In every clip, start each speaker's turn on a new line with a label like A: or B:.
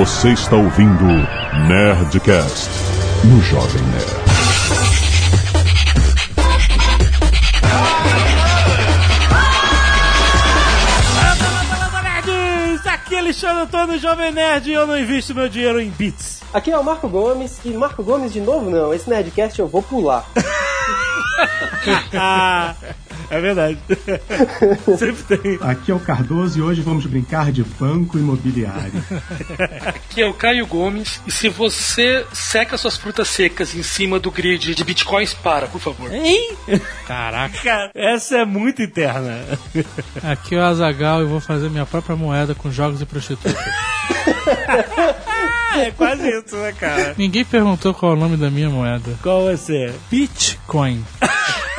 A: Você está ouvindo Nerdcast no Jovem Nerd.
B: Aqui é Alexandre Antônio, Jovem Nerd, e eu não invisto meu dinheiro em bits.
C: Aqui é o Marco Gomes, e Marco Gomes de novo não, esse Nerdcast eu vou pular.
B: É verdade. Sempre tem.
D: Aqui é o Cardoso e hoje vamos brincar de banco imobiliário.
E: Aqui é o Caio Gomes. E se você seca suas frutas secas em cima do grid de bitcoins, para, por favor.
B: Hein? Caraca, essa é muito interna.
F: Aqui é o Azagal e vou fazer minha própria moeda com jogos e prostitutas.
B: É quase isso, né, cara?
F: Ninguém perguntou qual é o nome da minha moeda.
B: Qual vai ser?
F: Bitcoin.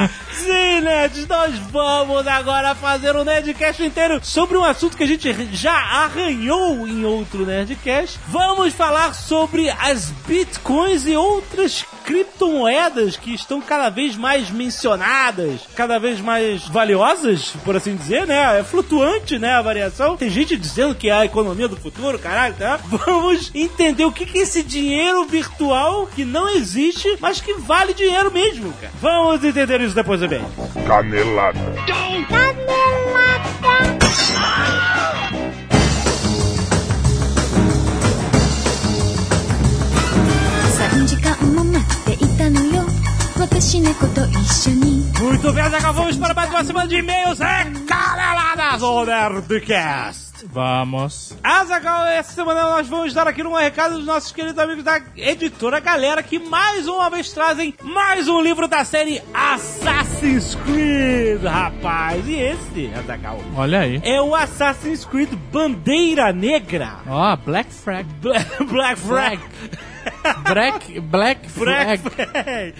B: Sim, nerds, nós vamos agora fazer um Nerdcast inteiro sobre um assunto que a gente já arranhou em outro Nerdcast. Vamos falar sobre as bitcoins e outras criptomoedas que estão cada vez mais mencionadas, cada vez mais valiosas, por assim dizer, né? É flutuante, né, a variação. Tem gente dizendo que é a economia do futuro, caralho, tá? Vamos entender o que é esse dinheiro virtual que não existe, mas que vale dinheiro mesmo, cara. Vamos entender isso
G: isso depois do bem. Canelada. Canelada.
B: Muito bem, agora vamos para mais uma semana de e-mails. É Caneladas o Nerdcast.
F: Vamos.
B: Azagal, essa semana nós vamos dar aqui um recado dos nossos queridos amigos da editora Galera que mais uma vez trazem mais um livro da série Assassin's Creed, rapaz. E esse, Azagal,
F: Olha aí.
B: é o Assassin's Creed Bandeira Negra.
F: Ó, Black Flag.
B: Bla- Black Flag.
F: Black, Black
B: Black
F: Flag.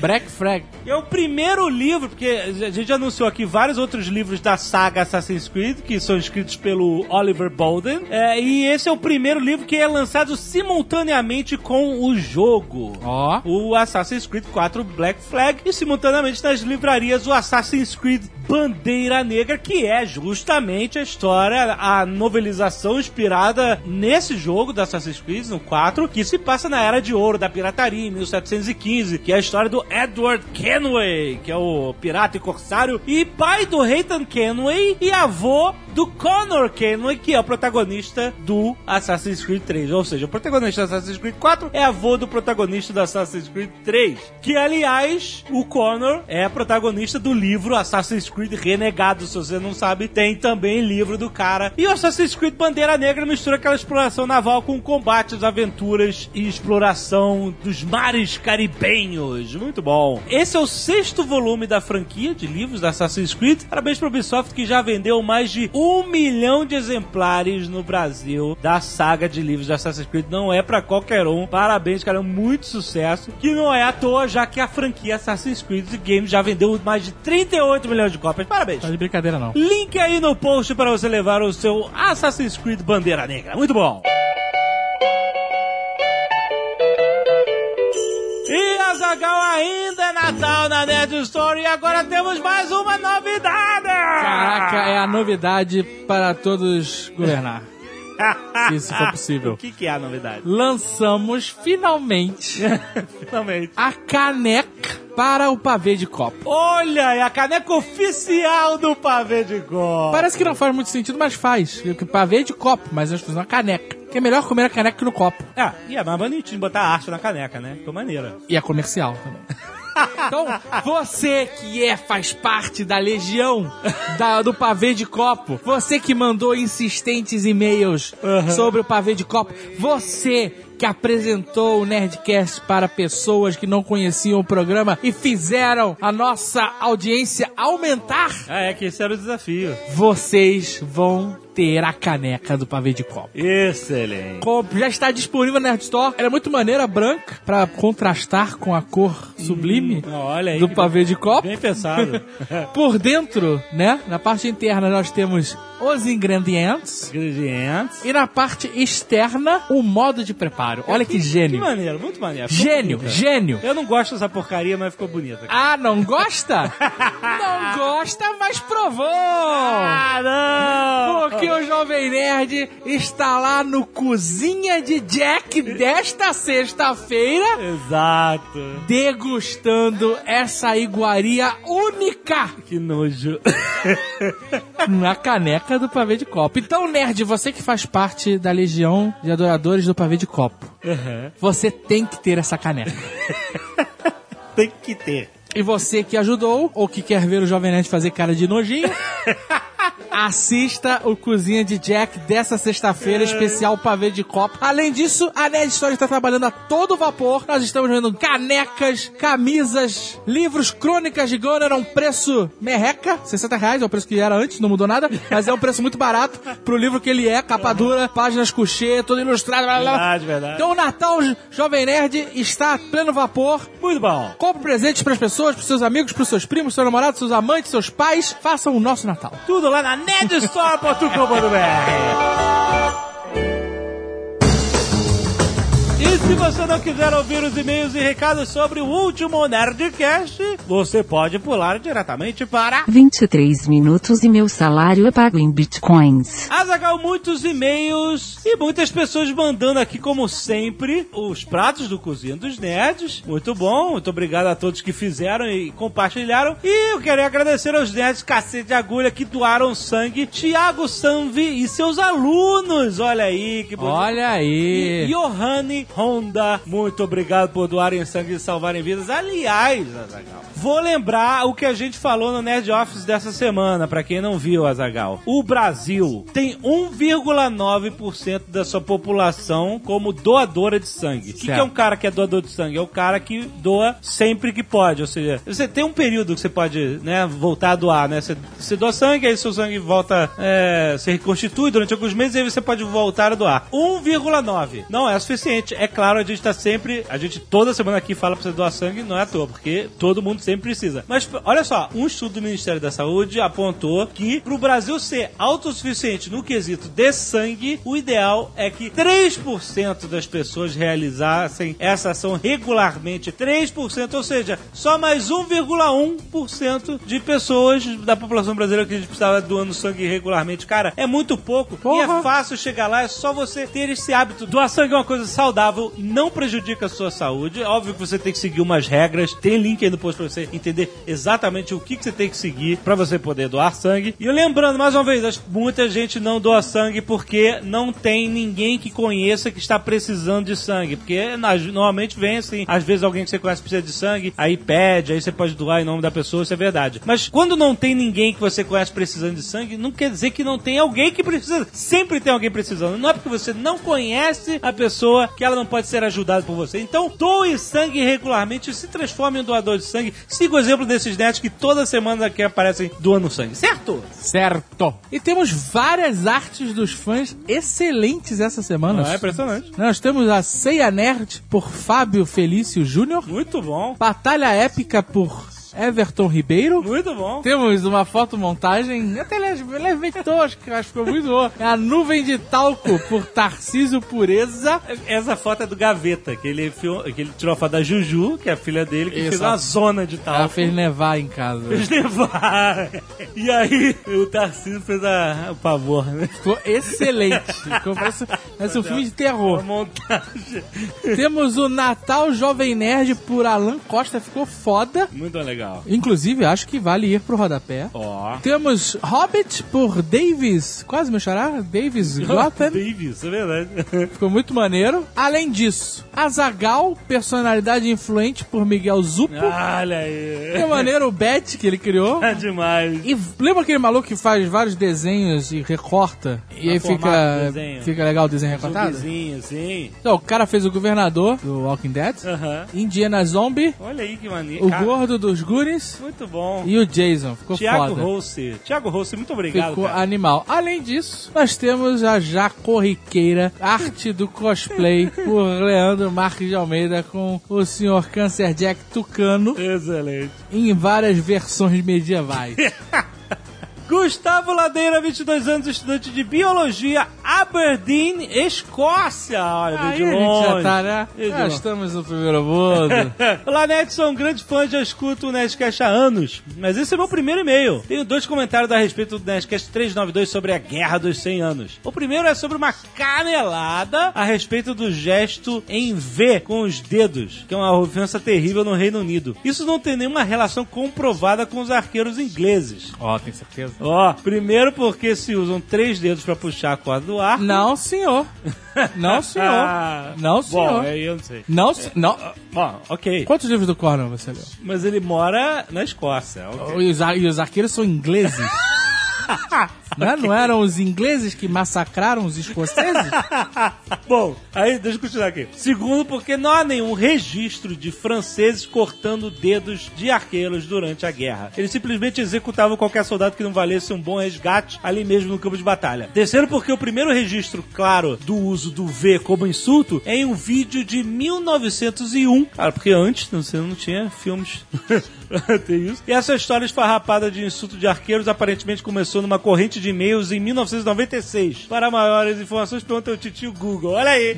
F: Black Flag.
B: É o primeiro livro, porque a gente anunciou aqui vários outros livros da saga Assassin's Creed, que são escritos pelo Oliver Bolden. É, e esse é o primeiro livro que é lançado simultaneamente com o jogo.
F: Ó.
B: O Assassin's Creed 4 Black Flag e simultaneamente nas livrarias o Assassin's Creed Bandeira Negra, que é justamente a história, a novelização inspirada nesse jogo do Assassin's Creed, no 4, que se passa na Era de Ouro da pirataria, em 1715, que é a história do Edward Kenway, que é o pirata e corsário, e pai do Haytham Kenway e avô do Connor Kenway, que é o protagonista do Assassin's Creed 3. Ou seja, o protagonista do Assassin's Creed 4 é avô do protagonista do Assassin's Creed 3. Que, aliás, o Connor é protagonista do livro Assassin's Creed Renegado. Se você não sabe, tem também livro do cara. E o Assassin's Creed Bandeira Negra mistura aquela exploração naval com combates, aventuras e exploração dos mares caribenhos. Muito bom. Esse é o sexto volume da franquia de livros da Assassin's Creed. Parabéns para Ubisoft que já vendeu mais de um milhão de exemplares no Brasil da saga de livros da Assassin's Creed. Não é para qualquer um. Parabéns, cara. Muito sucesso. Que não é à toa, já que a franquia Assassin's Creed Games já vendeu mais de 38 milhões de cópias. Parabéns.
F: Tá de brincadeira não.
B: Link aí no post para você levar o seu Assassin's Creed Bandeira Negra. Muito bom. E Azagal ainda é Natal na Nerd Story e agora temos mais uma novidade!
F: Caraca, é a novidade para todos governar. Se isso for possível.
B: O que, que é a novidade?
F: Lançamos finalmente
B: Finalmente.
F: a caneca para o pavê de copo.
B: Olha, é a caneca oficial do pavê de gol.
F: Parece que não faz muito sentido, mas faz. Porque pavê é de copo, mas nós fizemos uma caneca. Que é melhor comer a caneca que no copo.
B: Ah, e é mais bonitinho botar arte na caneca, né? Ficou maneira.
F: E é comercial também. Então, você que é, faz parte da legião da- do pavê de copo, você que mandou insistentes e-mails sobre o pavê de copo, você que apresentou o Nerdcast para pessoas que não conheciam o programa e fizeram a nossa audiência aumentar,
B: Ah, é que esse era o desafio.
F: vocês vão ter a caneca do pavê de copo.
B: Excelente.
F: Com- Já está disponível na Nerd Store. Ela é muito maneira, branca, pra contrastar com a cor sublime
B: Olha aí.
F: do
B: que
F: pavê de copo.
B: Bem pensado.
F: Por dentro, né? Na parte interna nós temos os ingredientes.
B: Ingredientes.
F: E na parte externa, o modo de preparo. Olha que
B: Que
F: gênio.
B: maneiro, muito maneiro.
F: Gênio,
B: bonita.
F: gênio.
B: Eu não gosto dessa porcaria, mas ficou bonita.
F: Ah, não gosta? não gosta, mas provou.
B: Ah, não!
F: Porque o Jovem Nerd está lá no Cozinha de Jack desta sexta-feira,
B: Exato.
F: degustando essa iguaria única
B: Que nojo.
F: na caneca do pavê de copo. Então, Nerd, você que faz parte da legião de adoradores do pavê de copo, você tem que ter essa caneca.
B: Tem que ter.
F: E você que ajudou, ou que quer ver o Jovem Nerd fazer cara de nojinho, assista o Cozinha de Jack dessa sexta-feira, especial pavê de copo. Além disso, a Nerd Story está trabalhando a todo vapor. Nós estamos vendo canecas, camisas, livros, crônicas de Gunner a um preço merreca, 60 reais, é o preço que era antes, não mudou nada, mas é um preço muito barato pro livro que ele é, capa dura, páginas couchê, todo ilustrado, blá, blá.
B: Verdade, verdade.
F: Então o Natal Jo- Jovem Nerd está a pleno vapor.
B: Muito bom.
F: Compre presentes pras pessoas, pros seus amigos, pros seus primos, seus namorados, seus amantes, seus pais. Façam o nosso Natal.
B: Tudo lá na nedstore.com.br. E se você não quiser ouvir os e-mails e recados sobre o último Nerdcast, você pode pular diretamente para
H: 23 minutos e meu salário é pago em bitcoins.
B: Azagal, muitos e-mails e muitas pessoas mandando aqui, como sempre, os pratos do Cozinha dos Nerds. Muito bom, muito obrigado a todos que fizeram e compartilharam. E eu queria agradecer aos nerds cacete de agulha que doaram sangue. Tiago Sanvi e seus alunos. Olha aí, que bonito.
F: Olha aí.
B: E Johanny Honda, muito obrigado por doarem sangue e salvarem vidas. Aliás, Azagal, vou lembrar o que a gente falou no Nerd Office dessa semana, pra quem não viu, Azagal. O Brasil tem 1,9% da sua população como doadora de sangue. O que, que é um cara que é doador de sangue? É o cara que doa sempre que pode. Ou seja, você tem um período que você pode né, voltar a doar, né? Você, você doa sangue, aí seu sangue volta, é, se reconstitui durante alguns meses, aí você pode voltar a doar. 1,9 não é suficiente. É claro, a gente tá sempre, a gente toda semana aqui fala pra você doar sangue, não é à toa, porque todo mundo sempre precisa. Mas olha só, um estudo do Ministério da Saúde apontou que pro Brasil ser autossuficiente no quesito de sangue, o ideal é que 3% das pessoas realizassem essa ação regularmente. 3%, ou seja, só mais 1,1% de pessoas da população brasileira que a gente precisava doando sangue regularmente. Cara, é muito pouco e é fácil chegar lá, é só você ter esse hábito. Doar sangue é uma coisa saudável, não prejudica a sua saúde. Óbvio que você tem que seguir umas regras, tem link aí no post pra você entender exatamente o que, que você tem que seguir pra você poder doar sangue. E lembrando, mais uma vez, acho que muita gente não doa sangue porque não tem ninguém que conheça que está precisando de sangue. Porque normalmente vem assim, às vezes alguém que você conhece precisa de sangue, aí pede, aí você pode doar em nome da pessoa, isso é verdade. Mas quando não tem ninguém que você conhece precisando de sangue, não quer dizer que não tem alguém que precisa. Sempre tem alguém precisando. Não é porque você não conhece a pessoa que ela não pode ser ajudada por você. Então, doe sangue regularmente, se transforme em doador de sangue. Siga o exemplo desses netos que toda semana aqui aparecem doando sangue, certo?
F: Certo. E temos várias artes dos fãs excelentes essa semana.
B: é impressionante.
F: Nós temos a Ceia Nerd por Fábio Felício Júnior.
B: Muito bom.
F: Batalha Épica por Everton Ribeiro.
B: Muito bom.
F: Temos uma fotomontagem até leve- levemente tosca, acho que ficou muito boa. É a nuvem de talco por Tarcísio Pureza.
B: Essa foto é do Gaveta, que ele, que ele tirou a foto da Juju, que é a filha dele, que
F: Isso.
B: fez uma zona de tal.
F: Ela fez nevar em casa.
B: Fez nevar. E aí, o Tarcísio fez a, o pavor, né?
F: Ficou excelente. Ficou, parece, parece um filme de terror.
B: montagem.
F: Temos o Natal Jovem Nerd por Alan Costa, ficou foda.
B: Muito legal.
F: Inclusive, acho que vale ir pro rodapé.
B: Ó.
F: Temos Hobbit por Davis, quase meu xará, Davis Gotham.
B: Davis, é verdade.
F: Ficou muito maneiro. Além disso, Azagal, personalidade influente por Miguel Zupo.
B: Olha aí.
F: Que maneiro o Bet que ele criou.
B: É demais.
F: E lembra aquele maluco que faz vários desenhos e recorta? E
B: A
F: aí fica, fica legal o desenho recortado?
B: Zumbizinho, sim.
F: Então, o cara fez o governador do Walking Dead,
B: Aham.
F: Indiana Zombie,
B: Olha aí que maneiro.
F: o
B: Cara,
F: gordo dos Goonies
B: Muito bom.
F: e o Jason. Ficou
B: Tiago
F: foda.
B: Rossi. Tiago Rossi, muito obrigado,
F: Ficou
B: cara.
F: animal. Além disso, nós temos a já corriqueira arte do cosplay por Leandro Marques de Almeida com o Sr. Cancer Jack Tucano
B: Excelente.
F: em várias versões medievais.
B: Gustavo Ladeira, 22 anos, estudante de biologia, Aberdeen, Escócia. Olha, veio de
F: Aí a gente
B: longe.
F: já tá, né? Já
B: longe.
F: estamos no primeiro mundo.
B: Olá, Ned, sou um grande fã, já escuto o Nerdcast há anos, mas esse é meu primeiro e-mail. Tenho dois comentários a respeito do Nerdcast 392 sobre a Guerra dos 100 Anos. O primeiro é sobre uma canelada a respeito do gesto em V com os dedos, que é uma ofensa terrível no Reino Unido. Isso não tem nenhuma relação comprovada com os arqueiros ingleses.
F: Ó, tem certeza?
B: Ó, primeiro porque se usam três dedos pra puxar a corda do ar.
F: Não, senhor. Não, senhor. Não, senhor.
B: Bom, aí eu não sei.
F: Não, se- não.
B: Bom, ok.
F: Quantos livros do Cornell você leu?
B: Mas ele mora na Escócia. ok.
F: E os, ar- e os arqueiros são ingleses? não, é? Não eram os ingleses que massacraram os escoceses?
B: Bom, aí deixa eu continuar aqui. Segundo, porque não há nenhum registro de franceses cortando dedos de arqueiros durante a guerra. Eles simplesmente executavam qualquer soldado que não valesse um bom resgate ali mesmo no campo de batalha. Terceiro, porque o primeiro registro claro do uso do V como insulto é em um vídeo de 1901. Cara, porque antes você não tinha filmes. Tem isso. E essa história esfarrapada de insulto de arqueiros aparentemente começou numa corrente de e-mails em 1996. Para maiores informações, pergunta o titio Google. Olha aí.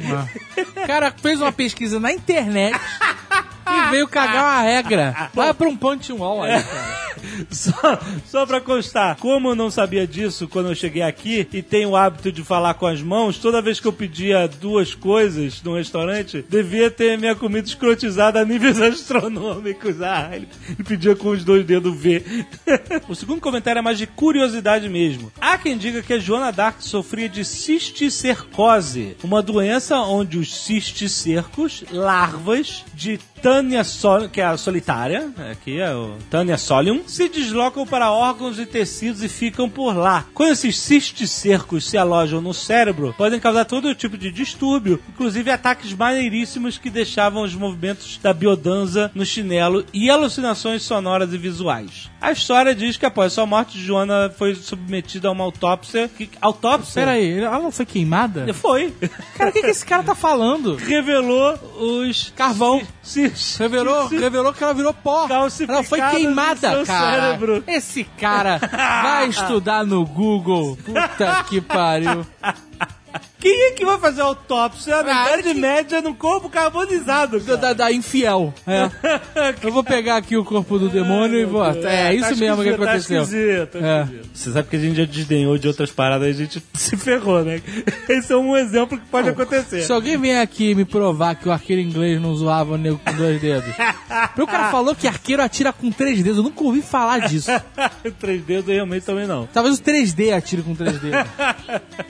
F: O cara fez uma pesquisa na internet e veio cagar uma regra. Vai pra um punch wall aí, cara.
B: Só, só pra constar, como eu não sabia disso quando eu cheguei aqui e tenho o hábito de falar com as mãos, toda vez que eu pedia duas coisas num restaurante, devia ter minha comida escrotizada a níveis astronômicos. Ah, ele, ele pedia com os dois dedos V. o segundo comentário é mais de curiosidade mesmo. Há quem diga que a Joana Dark sofria de cisticercose, uma doença onde os cisticercos, larvas de Tânia Sol, que é a solitária, aqui é o Tânia Solium, se deslocam para órgãos e tecidos e ficam por lá. Quando esses cisticercos se alojam no cérebro, podem causar todo tipo de distúrbio, inclusive ataques maneiríssimos que deixavam os movimentos da biodanza no chinelo e alucinações sonoras e visuais. A história diz que após sua morte, Joana foi submetida a uma autópsia. Que, autópsia?
F: Pera aí, ela não foi queimada?
B: Foi.
F: Cara, o que, que esse cara tá falando?
B: Revelou os
F: Carvão.
B: ci-
F: Revelou,
B: ci-
F: revelou que ela virou pó.
B: Calcificada
F: Ela foi
B: no
F: queimada,
B: seu
F: cara.
B: cérebro.
F: Esse cara vai estudar no Google. Puta que pariu.
B: Quem é que vai fazer autópsia na
F: Ah,
B: Idade
F: que-
B: Média num corpo carbonizado?
F: Da,
B: cara?
F: da- da infiel. É. Eu vou pegar aqui o corpo do demônio e vou. É, isso
B: tá
F: mesmo que
B: esquisito,
F: aconteceu.
B: Tá esquisito, tá
F: É.
B: Você sabe que a gente já desdenhou de outras paradas, a gente se ferrou, né? Esse é um exemplo que pode acontecer.
F: Se alguém vier aqui me provar que o arqueiro inglês não zoava o nego com dois dedos. Porque o cara falou que arqueiro atira com três dedos. Eu nunca ouvi falar disso.
B: Três dedos realmente também não.
F: Talvez o 3D atire com 3D.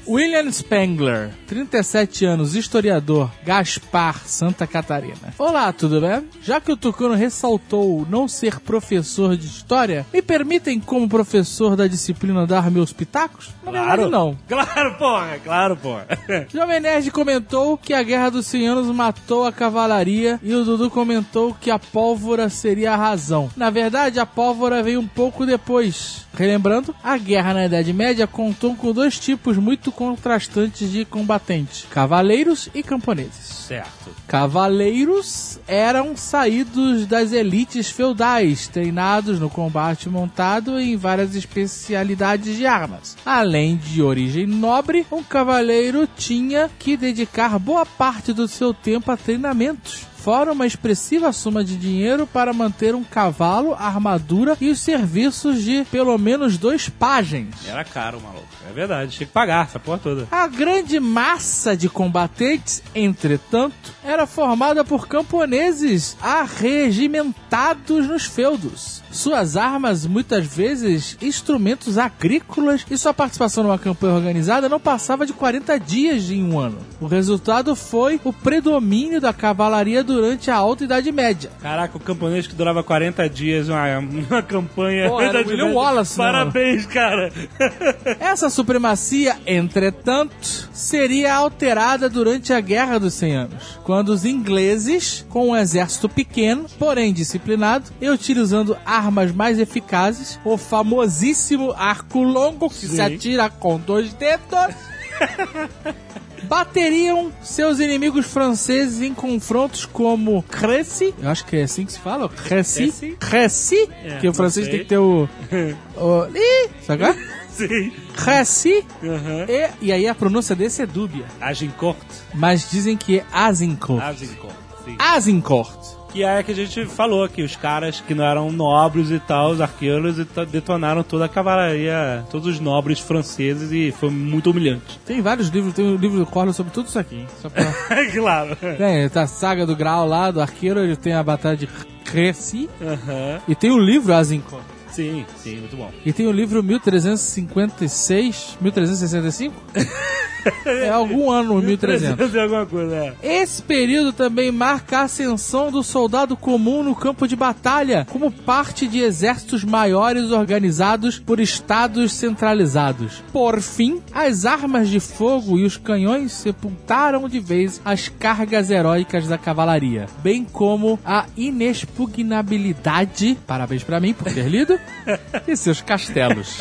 F: William Spengler, 37 anos, historiador, Gaspar, Santa Catarina. Olá, tudo bem? Já que o Tucano ressaltou não ser professor de história, me permitem, como professor da disciplina, dar meus pitacos? Na verdade, não.
B: Claro, porra, claro, porra.
F: Jovem Nerd comentou que a Guerra dos 100 Anos matou a cavalaria e o Dudu comentou que a pólvora seria a razão. Na verdade, a pólvora veio um pouco depois. Relembrando, a guerra na Idade Média contou com dois tipos muito contrastantes de combatentes: cavaleiros e camponeses.
B: Certo.
F: Cavaleiros eram saídos das elites feudais, treinados no combate montado em várias especialidades de armas. Além de origem nobre, um cavaleiro tinha que dedicar boa parte do seu tempo a treinamentos. Fora uma expressiva soma de dinheiro para manter um cavalo, armadura e os serviços de pelo menos dois pajens.
B: Era caro, maluco. É verdade, tinha que pagar essa porra toda.
F: A grande massa de combatentes, entretanto, era formada por camponeses arregimentados nos feudos. Suas armas, muitas vezes, instrumentos agrícolas, e sua participação numa campanha organizada não passava de 40 dias em um ano. O resultado foi o predomínio da cavalaria durante a Alta Idade Média.
B: Caraca, o camponês que durava 40 dias, uma, uma campanha.
F: Pô, era William
B: Média.
F: Wallace, né,
B: Parabéns, cara.
F: Essa supremacia, entretanto, seria alterada durante a Guerra dos 100 Anos, quando os ingleses, com um exército pequeno, porém disciplinado, e utilizando armas mais eficazes, o famosíssimo arco longo que
B: Sim.
F: se atira com dois dedos, bateriam seus inimigos franceses em confrontos como Crécy, eu acho que é assim que se fala, Crécy, Crécy,
B: É,
F: que o francês tem que ter o... o qual é?
B: Sim.
F: Crécy,
B: Aham.
F: e, e aí a pronúncia desse é dúbia,
B: Agincourt.
F: mas dizem que é Azincourt.
B: Agincourt. Sim.
F: Azincourt.
B: Que é que a gente falou que os caras que não eram nobres e tal, os arqueiros, detonaram toda a cavalaria, todos os nobres franceses e foi muito humilhante.
F: Tem vários livros, tem um livro do Corlo sobre tudo isso aqui. hein? Só pra...
B: claro.
F: tem, tá a saga do Graal lá, do arqueiro, ele tem a batalha de
B: Aham.
F: e tem o livro Azincourt.
B: Sim, sim, muito bom.
F: E tem o livro 1356, 1365? é algum ano 1300.
B: Fazer alguma coisa, é.
F: Esse período também marca a ascensão do soldado comum no campo de batalha, como parte de exércitos maiores organizados por estados centralizados. Por fim, as armas de fogo e os canhões sepultaram de vez as cargas heróicas da cavalaria, bem como a inexpugnabilidade, parabéns pra mim por ter lido, e seus castelos.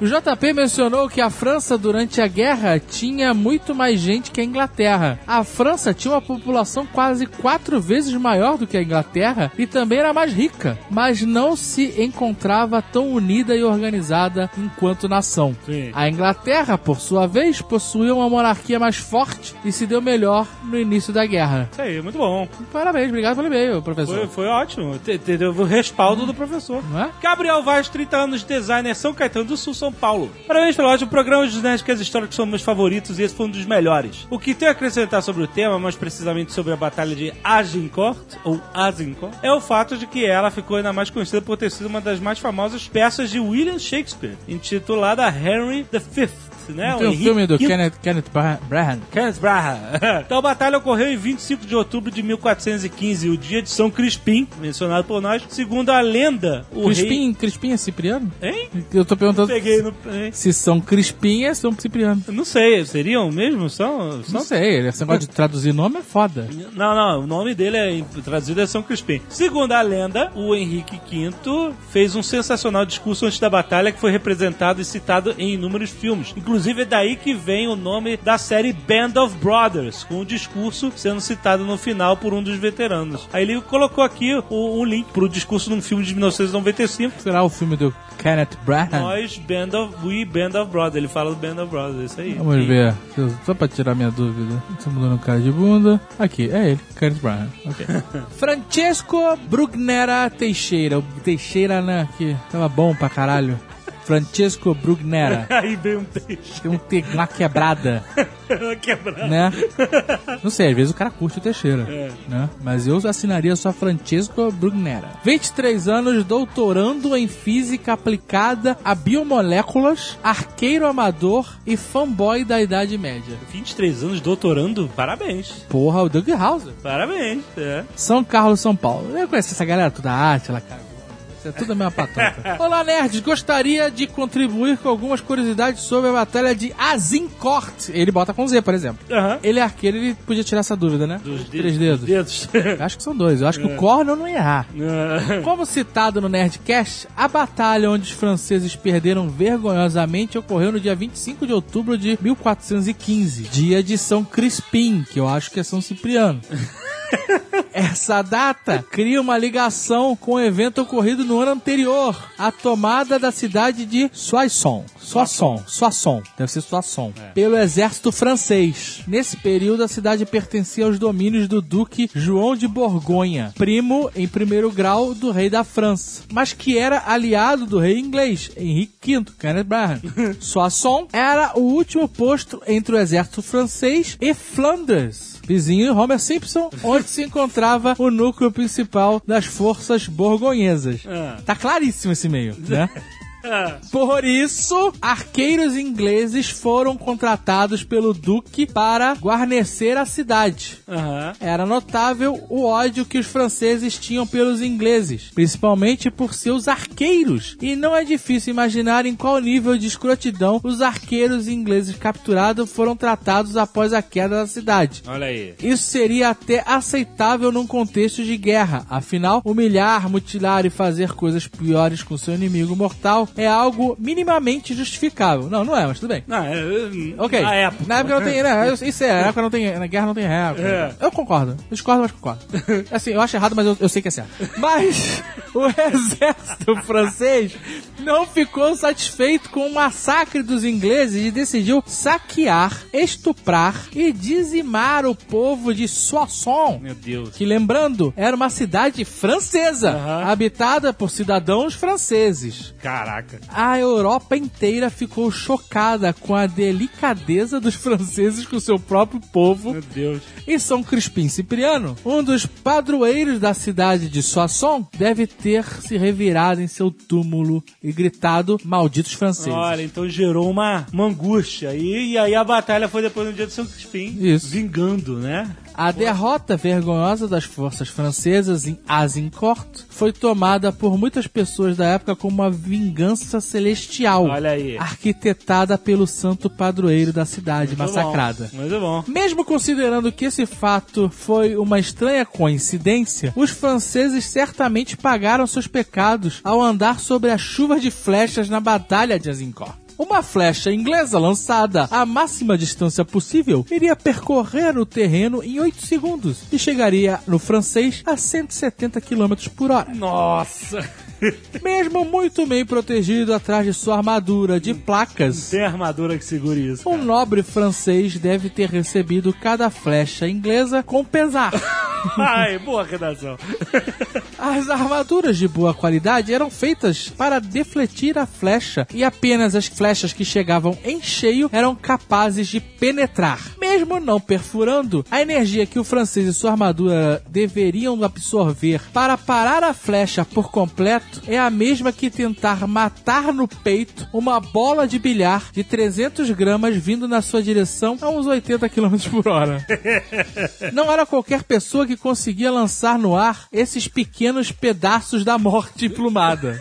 F: O JP mencionou que a França durante a guerra tinha muito mais gente que a Inglaterra. A França tinha uma população quase quatro vezes maior do que a Inglaterra e também era mais rica, mas não se encontrava tão unida e organizada enquanto nação.
B: Sim.
F: A Inglaterra, por sua vez, possuía uma monarquia mais forte e se deu melhor no início da guerra.
B: Isso aí, muito bom.
F: Parabéns, obrigado pelo e-mail, professor.
B: Foi, foi ótimo. Te- te- Teve o respaldo do professor.
F: Não é?
B: Gabriel Vaz, 30 anos, designer São Caetano do Sul, São Paulo. Parabéns pelo ótimo programa dos nerds, que as histórias que são meus favoritos e esse foi um dos melhores. O que tenho a acrescentar sobre o tema, mais precisamente sobre a batalha de Agincourt, ou Azincourt, é o fato de que ela ficou ainda mais conhecida por ter sido uma das mais famosas peças de William Shakespeare, intitulada Henry V. Né?
F: Tem
B: O
F: um
B: Henrique
F: filme do. Kenneth, Kenneth Bra- Branagh.
B: Kenneth Branagh. então a batalha ocorreu em 25 de outubro de 1415, o dia de São Crispim, mencionado por nós. Segundo a lenda, o
F: Crispim, Crispim é Cipriano?
B: rei... Hein?
F: Eu tô perguntando
B: Peguei no...
F: se são Crispim é São Cipriano.
B: Não sei, seriam mesmo? São...
F: Não
B: são...
F: sei, esse negócio de traduzir nome é foda.
B: Não, não, o nome dele é traduzido é São Crispim. Segundo a lenda, o Henrique V fez um sensacional discurso antes da batalha que foi representado e citado em inúmeros filmes. Inclusive é daí que vem o nome da série Band of Brothers, com o discurso sendo citado no final por um dos veteranos. Aí ele colocou aqui o, um link pro discurso num filme de 1995.
F: Será o filme do Kenneth Branagh?
B: Nós, Band of, we Band of Brothers. Ele fala do Band of Brothers, isso aí.
F: Vamos
B: E-
F: ver, só pra tirar minha dúvida. Você mudou no cara de bunda. Aqui, é ele, Kenneth Branagh. Ok. Francesco Brugnera Teixeira. O Teixeira, né, que tava bom pra caralho. Francesco Brugnera.
B: Aí vem um peixe
F: Tem um T na quebrada,
B: quebrado.
F: né? Não sei, às vezes o cara curte o Teixeira, né? Mas eu assinaria só Francesco Brugnera. 23 anos, doutorando em física aplicada a biomoléculas, arqueiro amador e fanboy da Idade Média.
B: 23 anos doutorando, parabéns.
F: Porra, o Doug Hauser.
B: Parabéns, é.
F: São Carlos, São Paulo. Eu conheço essa galera toda arte, ela cara. É tudo a mesma patota. Olá, nerds! Gostaria de contribuir com algumas curiosidades sobre a batalha de Azincourt. Ele bota com Z, por exemplo.
B: Aham.
F: Ele é arqueiro, ele podia tirar essa dúvida, né?
B: Dos
F: três
B: dedos.
F: dedos. acho que são dois. Eu acho que o Corno não ia errar.
B: É.
F: Como citado no Nerdcast, a batalha onde os franceses perderam vergonhosamente ocorreu no dia 25 de outubro de 1415, dia de São Crispim, que eu acho que é São Cipriano. Essa data cria uma ligação com o evento ocorrido no ano anterior, a tomada da cidade de Soissons. Soissons, Soissons, deve ser Soissons, pelo exército francês. Nesse período, a cidade pertencia aos domínios do duque João de Borgonha, primo em primeiro grau do rei da França, mas que era aliado do rei inglês, Henrique V, Kenneth Branagh. Soissons era o último posto entre o exército francês e Flandres vizinho de Homer Simpson, onde se encontrava o núcleo principal das forças borgonhesas.
B: Ah.
F: Tá claríssimo esse meio, né? Por isso, arqueiros ingleses foram contratados pelo Duque para guarnecer a cidade.
B: Aham.
F: Era notável o ódio que os franceses tinham pelos ingleses, principalmente por seus arqueiros. E não é difícil imaginar em qual nível de escrotidão os arqueiros ingleses capturados foram tratados após a queda da cidade.
B: Olha aí.
F: Isso seria até aceitável num contexto de guerra. Afinal, humilhar, mutilar e fazer coisas piores com seu inimigo mortal é algo minimamente justificável. Não, não é, mas tudo bem.
B: Não, é,
F: Ok.
B: Na época.
F: Na época não tem. Né, isso é, na época não tem. Na guerra não tem época.
B: É.
F: Eu concordo. Discordo, mas concordo. Assim, eu acho errado, mas eu, eu sei que é certo. Mas o exército francês não ficou satisfeito com o massacre dos ingleses e decidiu saquear, estuprar e dizimar o povo de Soissons.
B: Meu Deus.
F: Que lembrando, era uma cidade francesa,
B: Aham.
F: habitada por cidadãos franceses.
B: Caraca.
F: A Europa inteira ficou chocada com a delicadeza dos franceses com seu próprio povo.
B: Meu Deus.
F: E São Crispim Cipriano, um dos padroeiros da cidade de Soissons, deve ter se revirado em seu túmulo e gritado malditos franceses.
B: Olha, então gerou uma, uma angústia. E, e aí a batalha foi depois no dia de São Crispim.
F: Isso.
B: Vingando, né?
F: A derrota vergonhosa das forças francesas em Azincourt foi tomada por muitas pessoas da época como uma vingança celestial,
B: Olha aí.
F: arquitetada pelo santo padroeiro da cidade
B: Muito
F: massacrada.
B: bom, Muito bom.
F: Mesmo considerando que esse fato foi uma estranha coincidência, os franceses certamente pagaram seus pecados ao andar sobre a chuva de flechas na Batalha de Azincourt. Uma flecha inglesa lançada à máxima distância possível iria percorrer o terreno em 8 segundos e chegaria no francês a 170 km por hora.
B: Nossa.
F: Mesmo muito bem protegido atrás de sua armadura de placas,
B: Tem armadura que segure isso.
F: um
B: cara.
F: nobre francês deve ter recebido cada flecha inglesa com pesar.
B: Ai, boa redação.
F: As armaduras de boa qualidade eram feitas para defletir a flecha e apenas as flechas que chegavam em cheio eram capazes de penetrar. Mesmo não perfurando, a energia que o francês e sua armadura deveriam absorver para parar a flecha por completo é a mesma que tentar matar no peito uma bola de bilhar de 300 gramas vindo na sua direção a uns 80 km por hora. Não era qualquer pessoa que conseguia lançar no ar esses pequenos pedaços da morte emplumada.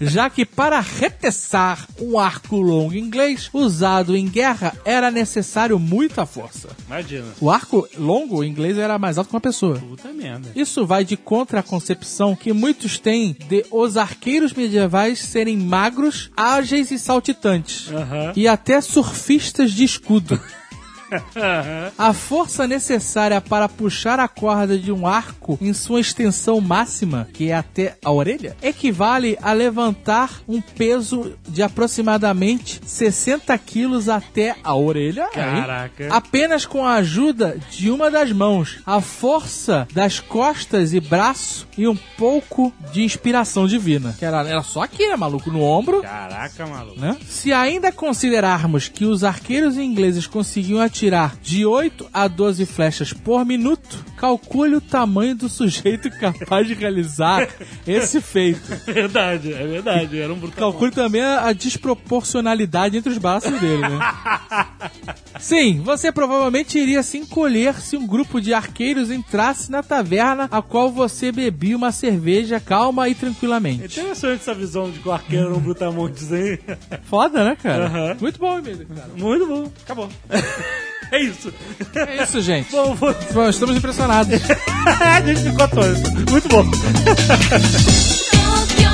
F: Já que para reteçar um arco longo inglês usado em guerra era necessário muita força.
B: Imagina.
F: O arco longo inglês era mais alto que uma pessoa.
B: Puta merda.
F: Isso vai de contra a concepção que muitos têm de os arqueiros medievais serem magros, ágeis e saltitantes.
B: Aham.
F: E até surfistas de escudo. A força necessária para puxar a corda de um arco em sua extensão máxima, que é até a orelha, equivale a levantar um peso de aproximadamente 60 quilos até a orelha.
B: Caraca.
F: Apenas com a ajuda de uma das mãos, a força das costas e braço e um pouco de inspiração divina. Que era, era só aqui, né, maluco? No ombro.
B: Caraca, maluco.
F: Né? Se ainda considerarmos que os arqueiros ingleses conseguiam atirar de 8 a 12 flechas por minuto, calcule o tamanho do sujeito capaz de realizar esse feito.
B: É verdade, é verdade. Era um brutal.
F: Calcule também a, a desproporcionalidade entre os braços dele, né? Sim, você provavelmente iria se encolher se um grupo de arqueiros entrasse na taverna a qual você bebia uma cerveja calma e tranquilamente.
B: Interessante essa visão de que o arqueiro era um brutamontes aí.
F: Foda, né, cara? Muito bom, Emílio, cara.
B: Muito bom. Acabou. é isso.
F: É isso, gente.
B: Bom, vou...
F: Bom, Estamos impressionados.
B: a gente ficou todo. Muito bom.
G: 東京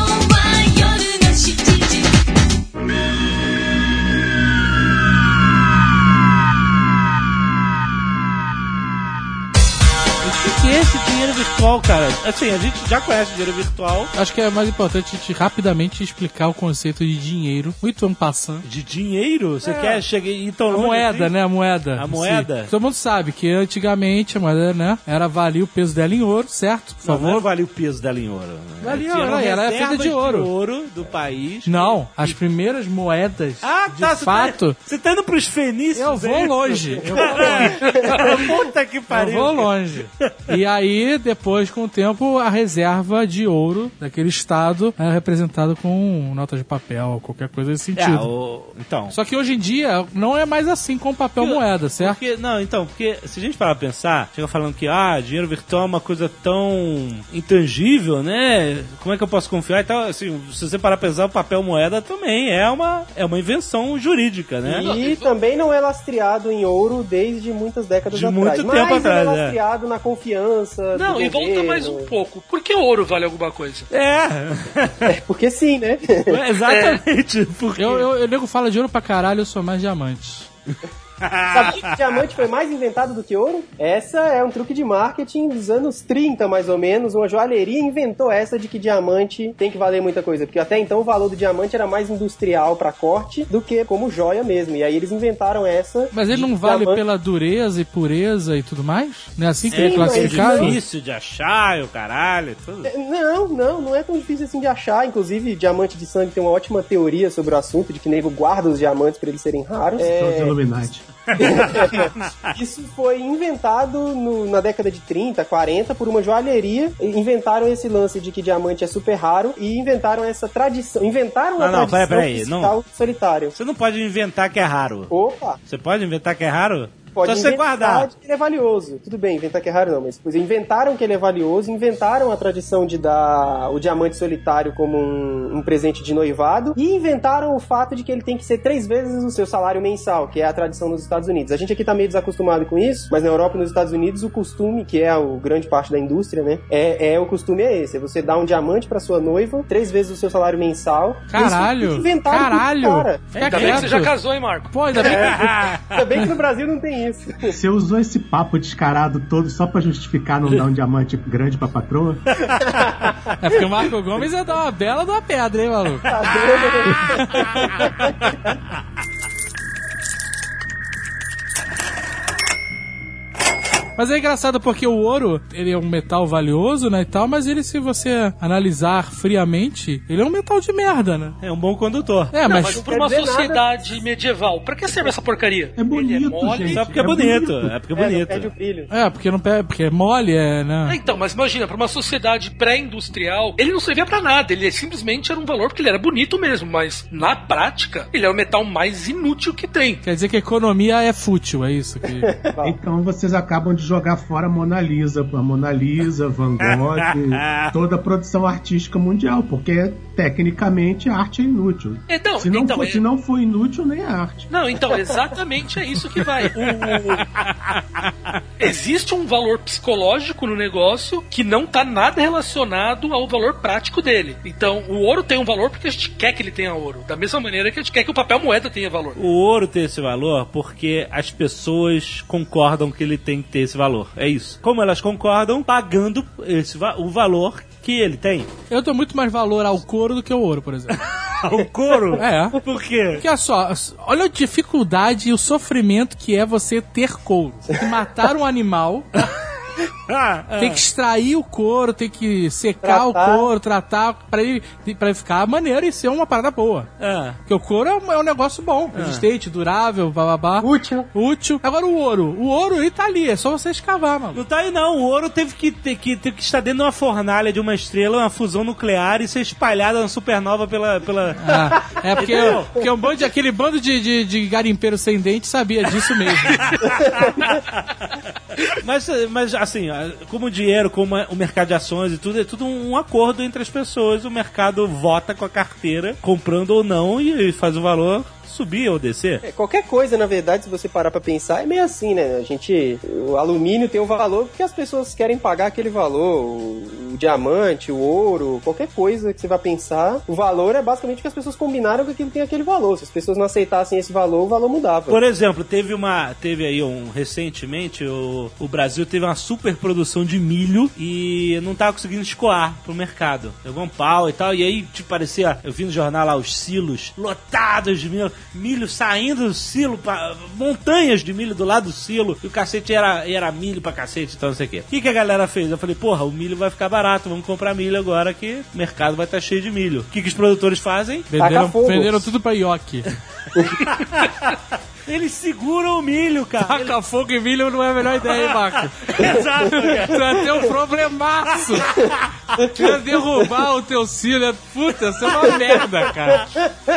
B: O que é esse dinheiro virtual, cara? Assim, a gente já conhece dinheiro virtual
F: Acho que é mais importante a gente rapidamente explicar o conceito de dinheiro. Muito ano passando.
B: de dinheiro. Você quer chegar e tão
F: A moeda,
B: assim?
F: né? A moeda.
B: A moeda?
F: Todo mundo sabe que antigamente a moeda, né? Era valia o peso dela em ouro, certo? Por
B: Não, não
F: favor.
B: valia o peso dela em ouro. né?
F: Valia,
B: Eram
F: ela era feita de ouro.
B: ouro do país.
F: Não, as primeiras moedas,
B: Ah,
F: de
B: tá. você
F: fato,
B: Tá, você tá indo pros fenícios?
F: eu
B: é
F: vou
B: isso?
F: longe. Eu vou longe.
B: Puta que
F: Eu
B: pariu.
F: vou longe. E aí, depois, com o tempo, a reserva de ouro daquele estado era representada com notas de papel, qualquer coisa nesse
B: É,
F: sentido.
B: o... Então.
F: Só que hoje em dia não é mais assim com papel moeda, certo?
B: Porque, não, então, porque se a gente parar pra pensar, chega falando que, ah, dinheiro virtual é uma coisa tão intangível, né? Como é que eu posso confiar e tal? Assim, se você parar pra pensar, o papel moeda também é uma, é uma invenção jurídica, né?
C: E também não é lastreado em ouro desde muitas décadas
B: De
C: atrás.
B: muito
C: Mas
B: tempo
C: ele
B: atrás,
C: é
B: é.
C: lastreado na confiança
E: Não,
C: do
E: e Volta mais um pouco. Por que ouro vale alguma coisa?
B: É,
C: Porque sim, né?
B: exatamente. Porque...
F: Eu, eu, eu nego fala de ouro pra caralho, eu sou mais diamante.
C: Sabia que diamante foi mais inventado do que ouro? Essa é um truque de marketing dos anos 30, mais ou menos. Uma joalheria inventou essa de que diamante tem que valer muita coisa. Porque até então o valor do diamante era mais industrial pra corte do que como joia mesmo. E aí eles inventaram essa.
F: Mas ele não vale
C: diamante-
F: pela dureza e pureza e tudo mais? Não é assim que
C: Sim,
F: ele é classificado?
B: difícil de achar, o caralho, tudo.
C: É, Não, não, não é tão difícil assim de achar. Inclusive, diamante de sangue tem uma ótima teoria sobre o assunto, de que nego guarda os diamantes pra eles serem raros. É,
D: Illuminati.
C: Isso foi inventado no- na década de 30, 40 por uma joalheria. Inventaram esse lance de que diamante é super raro e inventaram essa tradição. Inventaram uma
B: Não, não,
C: tradição
B: peraí, peraí,
C: fiscal solitário.
B: Você não pode inventar que é raro.
C: Opa!
B: Você pode inventar que é raro?
C: Pode
B: você
C: inventar
B: guardar.
C: que ele é valioso. Tudo bem, inventar que é raro não, mas pois, inventaram que ele é valioso, inventaram a tradição de dar o diamante solitário como um, um presente de noivado e inventaram o fato de que ele tem que ser três vezes o seu salário mensal, que é a tradição nos Estados Unidos. A gente aqui tá meio desacostumado com isso, mas na Europa e nos Estados Unidos o costume, que é o grande parte da indústria, né, é, é o costume é esse, é você dar um diamante pra sua noiva, três vezes o seu salário mensal.
F: Caralho!
C: Isso inventaram
F: Caralho!
C: cara.
F: Fica
E: Ainda bem que você já casou, hein, Marco?
F: Pô, ainda bem
C: Ainda bem que no Brasil não tem isso.
D: Você usou esse papo descarado todo só pra justificar não dar um diamante grande pra patroa?
F: É porque o Marco Gomes ia dar uma bela de uma pedra, hein, maluco? Mas é engraçado porque o ouro, ele é um metal valioso, né, e tal, mas ele, se você analisar friamente, ele é um metal de merda, né?
B: É um bom condutor.
F: É,
E: Não,
F: mas...
E: mas pra uma sociedade medieval, pra que serve essa porcaria?
D: É bonito,
E: Ele é mole.
D: gente.
B: Só porque é,
D: É
B: bonito.
D: bonito.
B: É porque é
C: É, não
B: bonito.
C: perde o brilho.
F: É, porque não pega, porque é mole, é, né?
E: Então, mas imagina, pra uma sociedade pré-industrial, ele não servia pra nada, ele simplesmente era um valor porque ele era bonito mesmo, mas na prática, ele é o metal mais inútil que tem.
F: Quer dizer que a economia é fútil, é isso que...
D: Então vocês acabam de jogar fora a Mona Lisa, a Mona Lisa, Van Gogh, toda a produção artística mundial, porque tecnicamente a arte é inútil.
E: Então,
D: Se não,
E: então,
D: for,
E: é-
D: se não for inútil, nem é arte.
E: Não, então, exatamente é isso que vai. O- Existe um valor psicológico no negócio que não tá nada relacionado ao valor prático dele. Então, o ouro tem um valor porque a gente quer que ele tenha ouro. Da mesma maneira que a gente quer que o papel moeda tenha valor.
B: O ouro tem esse valor porque as pessoas concordam que ele tem que ter esse valor. É isso. Como elas concordam, pagando esse o valor que ele tem.
F: Eu dou muito mais valor ao couro do que ao ouro, por exemplo.
B: O couro?
F: É.
B: Por quê?
F: Porque olha só, olha a dificuldade e o sofrimento que é você ter couro. Matar um animal, tem que extrair o couro, tem que secar
C: Tratar.
F: o couro, tratar pra ele, pra ele ficar maneiro e ser uma parada boa.
B: ah.
F: Porque o couro é um, é um negócio bom, resistente, durável, bababá.
C: Útil.
F: Útil. Agora o ouro. O ouro, ele tá ali, é só você escavar, mano.
B: Não tá aí não, o ouro teve que, ter, que, teve que estar dentro de uma fornalha de uma estrela, uma fusão nuclear e ser espalhada na supernova pela... pela...
F: Ah, é porque, porque um bando de, aquele bando de, de, de garimpeiro sem dente sabia disso mesmo.
B: Mas, mas assim, como o dinheiro, como o mercado de ações e tudo, é tudo um acordo entre as pessoas. O mercado vota com a carteira, comprando ou não, e faz o valor subir ou descer.
C: É, qualquer coisa, na verdade, se você parar pra pensar, é meio assim, né? A gente. O alumínio tem um valor porque as pessoas querem pagar aquele valor. O, o diamante, o ouro, qualquer coisa que você vai pensar, o valor é basicamente que as pessoas combinaram que aquilo tem aquele valor. Se as pessoas não aceitassem esse valor, o valor mudava.
B: Por exemplo, teve uma. Teve aí um. Recentemente, o, o Brasil teve uma super produção de milho e não tava conseguindo escoar pro mercado. Levou um pau e tal. E aí, tipo, parecia. Eu vi no jornal lá os silos lotados de milho, milho saindo do silo, pra, montanhas de milho do lado do silo. E o cacete era, era milho pra cacete, então não sei o quê. O que, que a galera fez? Eu falei, porra, o milho vai ficar barato, vamos comprar milho agora que o mercado vai estar cheio de milho. O que, que os produtores fazem?
F: Venderam, venderam tudo pra Ioki.
B: Eles seguram o milho, cara.
F: Taca fogo em milho não é a melhor ideia, hein, Marco?
B: Exato, cara.
F: Tu vai ter um problemaço. Tu derrubar o teu cílio. é- Puta, isso é uma merda, cara.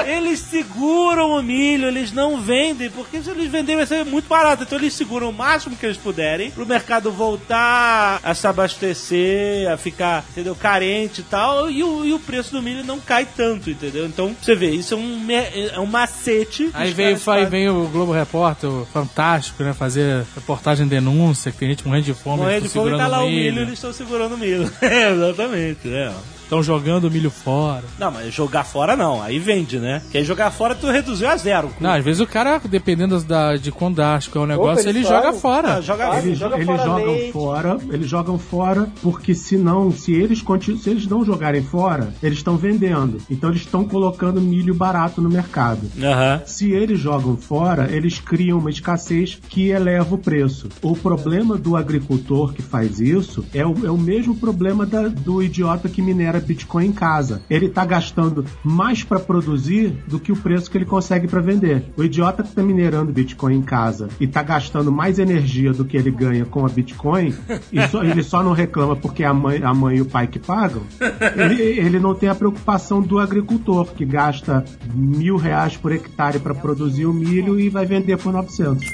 B: Eles seguram o milho, eles não vendem, porque se eles venderem vai ser muito barato. Então eles seguram o máximo que eles puderem pro mercado voltar a se abastecer, a ficar, entendeu, carente e tal, e o, e o preço do milho não cai tanto, entendeu? Então, você vê, isso é um, me- é um macete.
F: Aí
B: caras
F: aí
B: fazem.
F: vem o Globo Repórter, Fantástico, né? Fazer reportagem denúncia, que tem gente morrendo de fome,
B: Morrer
F: eles
B: de fome tá
F: segurando
B: lá o milho,
F: milho.
B: eles estão segurando o milho. É, exatamente, é.
F: Estão jogando milho fora.
B: Não, mas jogar fora não, aí vende, né? Porque aí jogar fora tu reduziu a zero.
F: Não, às vezes o cara, dependendo da, de quão drástico é o negócio,
C: eles
F: ele joga
C: fazem.
F: fora.
B: Ah, joga
C: Ah,
D: Eles,
C: joga
D: eles
C: fora
D: jogam
C: leite.
D: fora, eles jogam fora porque senão, se eles continu, se eles não jogarem fora, eles estão vendendo. Então eles estão colocando milho barato no mercado.
B: Aham.
D: Se eles jogam fora, eles criam uma escassez que eleva o preço. O problema do agricultor que faz isso é o, é o mesmo problema da- do idiota que minera Bitcoin em casa. Ele está gastando mais para produzir do que o preço que ele consegue para vender. O idiota que está minerando Bitcoin em casa e está gastando mais energia do que ele ganha com a Bitcoin, só- ele só não reclama porque a mãe, a mãe e o pai que pagam, ele, ele não tem a preocupação do agricultor que gasta mil reais por hectare para produzir o milho e vai vender por 900.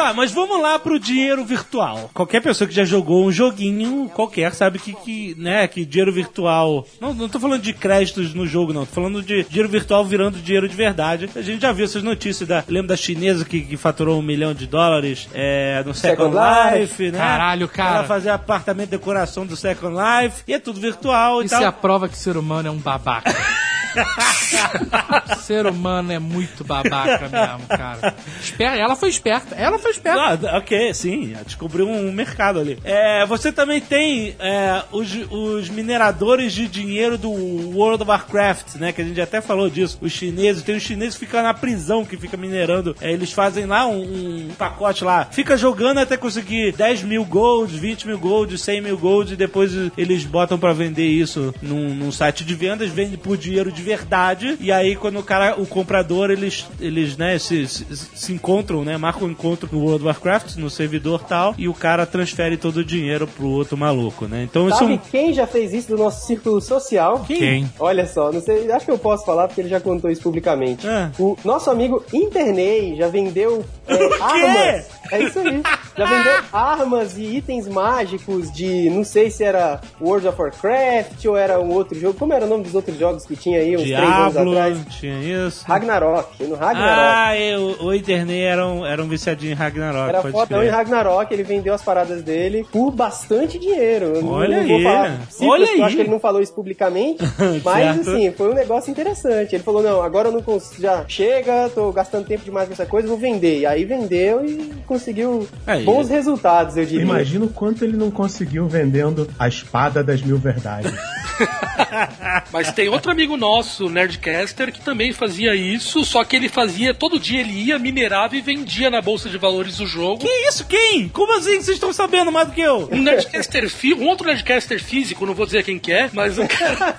B: Tá, mas vamos lá pro dinheiro virtual. Qualquer pessoa que já jogou um joguinho qualquer sabe que, que né, que dinheiro virtual. Não, não tô falando de créditos no jogo, não. Tô falando de dinheiro virtual virando dinheiro de verdade. A gente já viu essas notícias da. Lembra da chinesa que, que faturou um milhão de dólares é, no Second,
C: Second
B: Life, né?
F: Caralho, cara.
B: Ela fazia apartamento de decoração do Second Life. E é tudo virtual e
F: Isso
B: tal.
F: é a prova que o ser humano é um babaca. ser humano é muito babaca mesmo, cara. Esper- Ela foi esperta. Ela foi esperta.
B: Ah, ok, sim, descobriu um mercado ali. É, você também tem é, os, os mineradores de dinheiro do World of Warcraft, né? Que a gente até falou disso. Os chineses, tem os chineses que ficam na prisão, que fica minerando. É, eles fazem lá um, um pacote lá, fica jogando até conseguir 10 mil gold, 20 mil gold, 100 mil gold, e depois eles botam pra vender isso num, num site de vendas, vende por dinheiro de verdade. E aí, quando o cara, o comprador, eles, eles né, se, se, se encontram, né? Marcam um encontro no World of Warcraft, no servidor tal, e o cara transfere todo o dinheiro pro outro maluco, né? Então isso é
C: Sabe
B: um.
C: quem já fez isso do nosso círculo social?
F: Quem?
C: Olha só, não sei, acho que eu posso falar porque ele já contou isso publicamente.
B: É.
C: O nosso amigo Internei já vendeu é, armas. É isso aí. Já vendeu armas e itens mágicos de, não sei se era World of Warcraft ou era um outro jogo. Como era o nome dos outros jogos que tinha aí uns três anos
B: Diablo,
C: atrás?
B: tinha isso.
C: Ragnarok. No Ragnarok.
B: Ah, eu, o Internei era um, era um viciadinho em Ragnarok.
C: Era
B: pode
C: fodão em. Ragnarok, ele vendeu as paradas dele por bastante dinheiro. Eu
B: Olha
C: não vou
B: aí.
C: falar
B: Olha
C: porque eu
B: aí.
C: acho que ele não falou isso publicamente, mas assim, foi um negócio interessante. Ele falou, não, agora eu não consigo, já chega, tô gastando tempo demais com essa coisa, vou vender. E aí vendeu e conseguiu
B: Aí.
C: bons resultados, eu diria.
D: Imagina o quanto ele não conseguiu vendendo a espada das mil verdades.
E: Mas tem outro amigo nosso, Nerdcaster, que também fazia isso, só que ele fazia, todo dia ele ia, minerava e vendia na bolsa de valores do jogo.
B: Que isso? Quem? Como assim? Vocês estão sabendo mais do que eu?
E: Um Nerdcaster fi- um outro Nerdcaster físico, não vou dizer quem que é, mas o cara.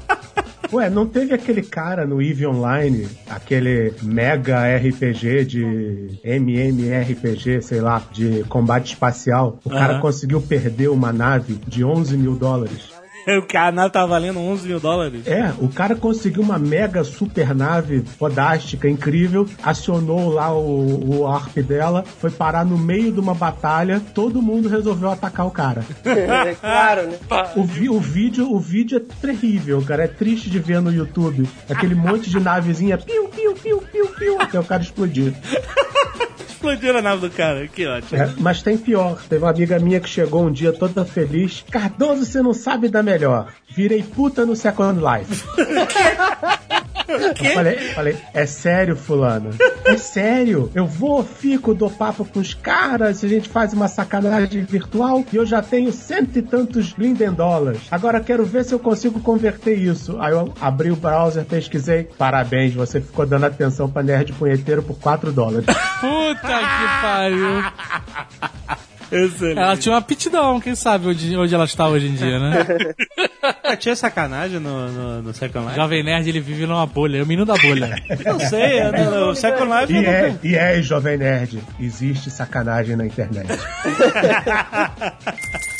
D: Ué, não teve aquele cara no EVE Online, aquele mega RPG de MMRPG, sei lá, de combate espacial? O cara
B: Aham.
D: conseguiu perder uma nave de 11 mil dólares.
B: O canal tá valendo 11 mil dólares.
D: É, o cara conseguiu uma mega super nave fodástica, incrível, acionou lá o, o ARP dela, foi parar no meio de uma batalha, todo mundo resolveu atacar o cara.
C: É claro, né?
D: O, vi- o vídeo, o vídeo é terrível, cara. É triste de ver no YouTube. Aquele monte de navezinha, piu, piu, piu, piu, piu, até o cara explodir.
B: Explodiu a nave do cara. Que ótimo.
D: É, mas tem pior. Teve uma amiga minha que chegou um dia toda feliz. Cardoso, você não sabe da melhor. Virei puta no Second Life. Eu falei, falei, é sério, fulano? É sério? Eu vou, fico, dou papo com os caras, a gente faz uma sacanagem virtual e eu já tenho cento e tantos linden dólares. Agora quero ver se eu consigo converter isso. Aí eu abri o browser, pesquisei. Parabéns, você ficou dando atenção pra nerd punheteiro por 4 dólares.
F: Puta que pariu.
B: Excelente.
F: Ela tinha uma aptidão, quem sabe onde, onde ela está hoje em dia, né?
B: Ah, Tinha sacanagem no, no, no Second Life?
F: Jovem Nerd, ele vive numa bolha, é o menino da bolha.
B: Não sei, eu não- o Second Life
D: E é,
B: tenho-
D: e é, jovem nerd, existe sacanagem na internet.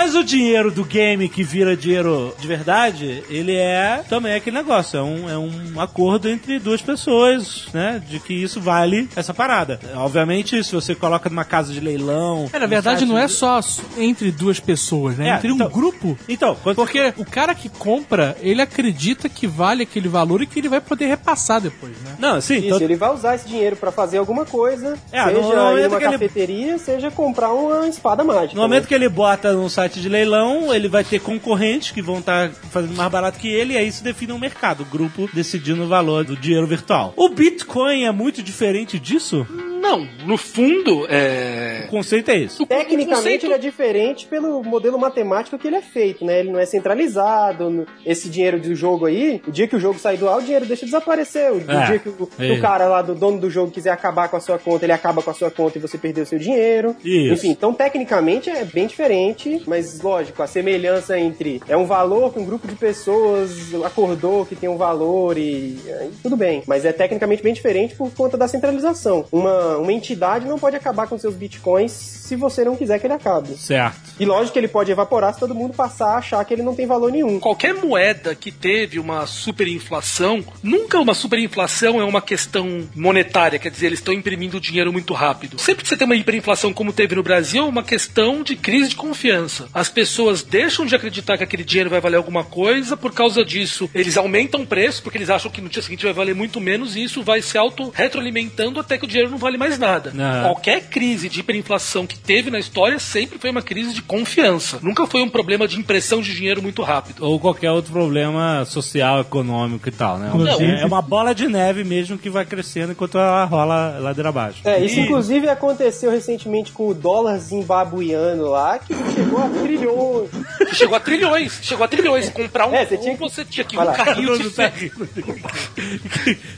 B: Mas o dinheiro do game que vira dinheiro de verdade, ele é também aquele negócio. É um, é um acordo entre duas pessoas, né? De que isso vale essa parada. Obviamente, se você coloca numa casa de leilão.
F: É, na verdade, não é só entre duas pessoas, né?
B: É,
F: entre um
B: então-
F: grupo.
B: Então, quando
F: Porque o cara que compra, ele acredita que vale aquele valor e que ele vai poder repassar depois, né?
B: Não, sim.
C: Isso,
B: então-
C: ele vai usar esse dinheiro pra fazer alguma coisa,
B: É,
C: seja
B: no- no momento
C: ir numa
B: que ele-
C: cafeteria, seja comprar uma espada mágica.
B: No momento
C: né?
B: que ele bota num site de leilão, ele vai ter concorrentes que vão estar fazendo mais barato que ele, e aí isso define um mercado, o grupo decidindo o valor do dinheiro virtual. O Bitcoin é muito diferente disso?
E: Não, no fundo, é.
B: O conceito é isso.
C: Tecnicamente
E: conceito-
C: ele é diferente pelo modelo matemático que ele é feito, né? Ele não é centralizado. Esse dinheiro do jogo aí, o dia que o jogo sair do ar, o dinheiro deixa de desaparecer. O,
B: É,
C: dia que o,
B: é.
C: o cara lá do dono do jogo quiser acabar com a sua conta, ele acaba com a sua conta e você perdeu o seu dinheiro.
B: Isso.
C: Enfim, então tecnicamente é bem diferente, mas lógico, a semelhança entre é um valor que um grupo de pessoas acordou que tem um valor e aí tudo bem. Mas é tecnicamente bem diferente por conta da centralização. Uma, uma entidade não pode acabar com seus bitcoins se você não quiser que ele acabe.
B: Certo.
C: E lógico que ele pode evaporar se todo mundo passar a achar que ele não tem valor nenhum.
E: Qualquer moeda que teve uma superinflação, nunca uma superinflação é uma questão monetária, quer dizer, eles estão imprimindo dinheiro muito rápido. Sempre que você tem uma hiperinflação como teve no Brasil, é uma questão de crise de confiança. As pessoas deixam de acreditar que aquele dinheiro vai valer alguma coisa, por causa disso, eles aumentam o preço, porque eles acham que no dia seguinte vai valer muito menos, e isso vai se auto-retroalimentando até que o dinheiro não vale mais nada.
B: Aham.
E: Qualquer crise de hiperinflação que teve na história sempre foi uma crise de confiança. Nunca foi um problema de impressão de dinheiro muito rápido.
B: Ou qualquer outro problema social, econômico e tal, né?
D: Inclusive-
B: É uma bola de neve mesmo que vai crescendo enquanto ela rola ladeira abaixo.
C: É, isso inclusive aconteceu recentemente com o dólar zimbabuiano lá, que chegou a trilhões.
E: Chegou a trilhões, chegou a trilhões. Comprar um
C: É, você tinha que-
E: você tinha que um carrinho de
B: Não tá
E: ferro.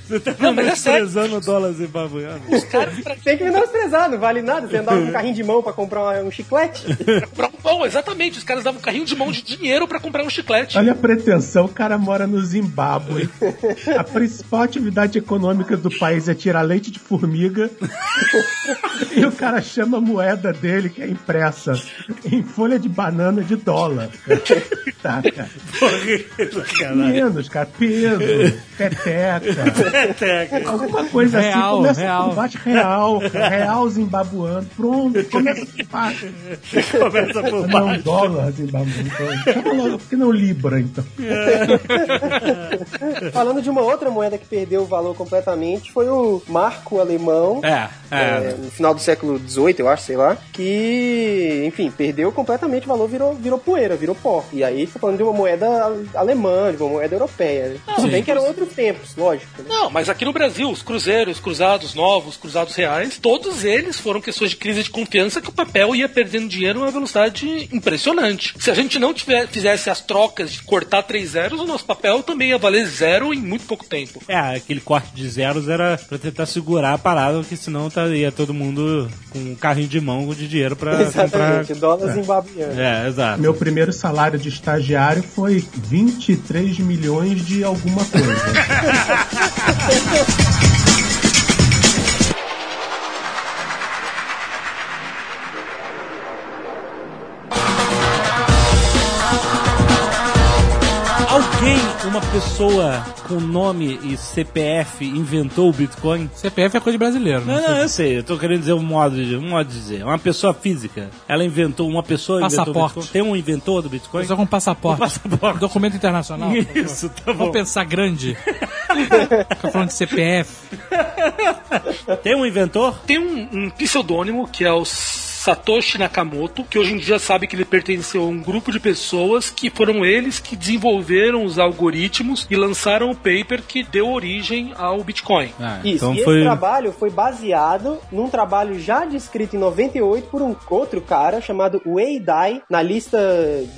B: Você tá
E: Não, mas é sério.
B: menosprezando o dólar zimbabweano.
C: Tem que menosprezar, não vale nada. Você andava com um carrinho de mão pra comprar um chiclete.
E: comprar um pão, exatamente. Os caras davam um carrinho de mão de dinheiro pra comprar um chiclete.
D: Olha a pretensão, o cara mora no Zimbábue. A principal atividade econômica do país é tirar leite de formiga. e o cara chama a moeda dele, que é impressa, em folha de banana de dólar. Tá, cara. Menos, cara. Peso, peteca. Alguma coisa
F: Real,
D: assim. Começa
F: real.
D: com bate real, real zimbabuano. Pronto, começa por baixo.
B: Começa por
D: Não,
B: baixo.
D: dólar zimbabuano. Logo, Por que não libra, então?
C: Falando de uma outra moeda que perdeu o valor completamente, foi o marco alemão.
B: É,
C: é,
B: é.
C: no final do século XVIII, eu acho, sei lá, que, enfim, perdeu completamente o valor, virou, virou poeira, virou pó. E aí, tá falando de uma moeda alemã, de uma moeda europeia. Tudo bem que eram outros tempos, lógico. Né?
E: Não, mas aqui no Brasil, os cruzeiros, cruzados novos, cruzados reais, todos eles foram questões de crise de confiança que o papel ia perdendo dinheiro a uma velocidade impressionante. Se a gente não tiver, fizesse as trocas de cortar três zeros, o nosso papel também ia valer zero em muito pouco tempo.
B: É, aquele corte de zeros era pra tentar segurar a parada, porque senão tá, ia todo mundo com um carrinho de mão de dinheiro pra comprar.
C: Exatamente, dólar zimbabuiano.
B: É, exato.
D: Meu primeiro salário de estagiário foi 23 milhões de alguma coisa.
B: uma pessoa com nome e CPF inventou o Bitcoin?
F: CPF é coisa de brasileiro,
B: Não,
F: né?
B: não, eu sei, eu tô querendo dizer um modo de, um modo de dizer. Uma pessoa física, ela inventou, uma pessoa inventou
F: Passaporte.
B: Bitcoin. Tem um inventor do Bitcoin?
F: Só com passaporte.
B: Com passaporte.
F: Documento internacional.
B: Isso, tá bom.
F: Vamos pensar grande. Tô falando de CPF.
B: Tem um inventor?
E: Tem um, um pseudônimo que é o Satoshi Nakamoto, que hoje em dia sabe que ele pertenceu a um grupo de pessoas que foram eles que desenvolveram os algoritmos e lançaram o paper que deu origem ao Bitcoin.
B: Ah,
C: Isso,
B: então
C: e
B: foi.
C: esse trabalho foi baseado num trabalho já descrito em 98 por um outro cara chamado Wei Dai na lista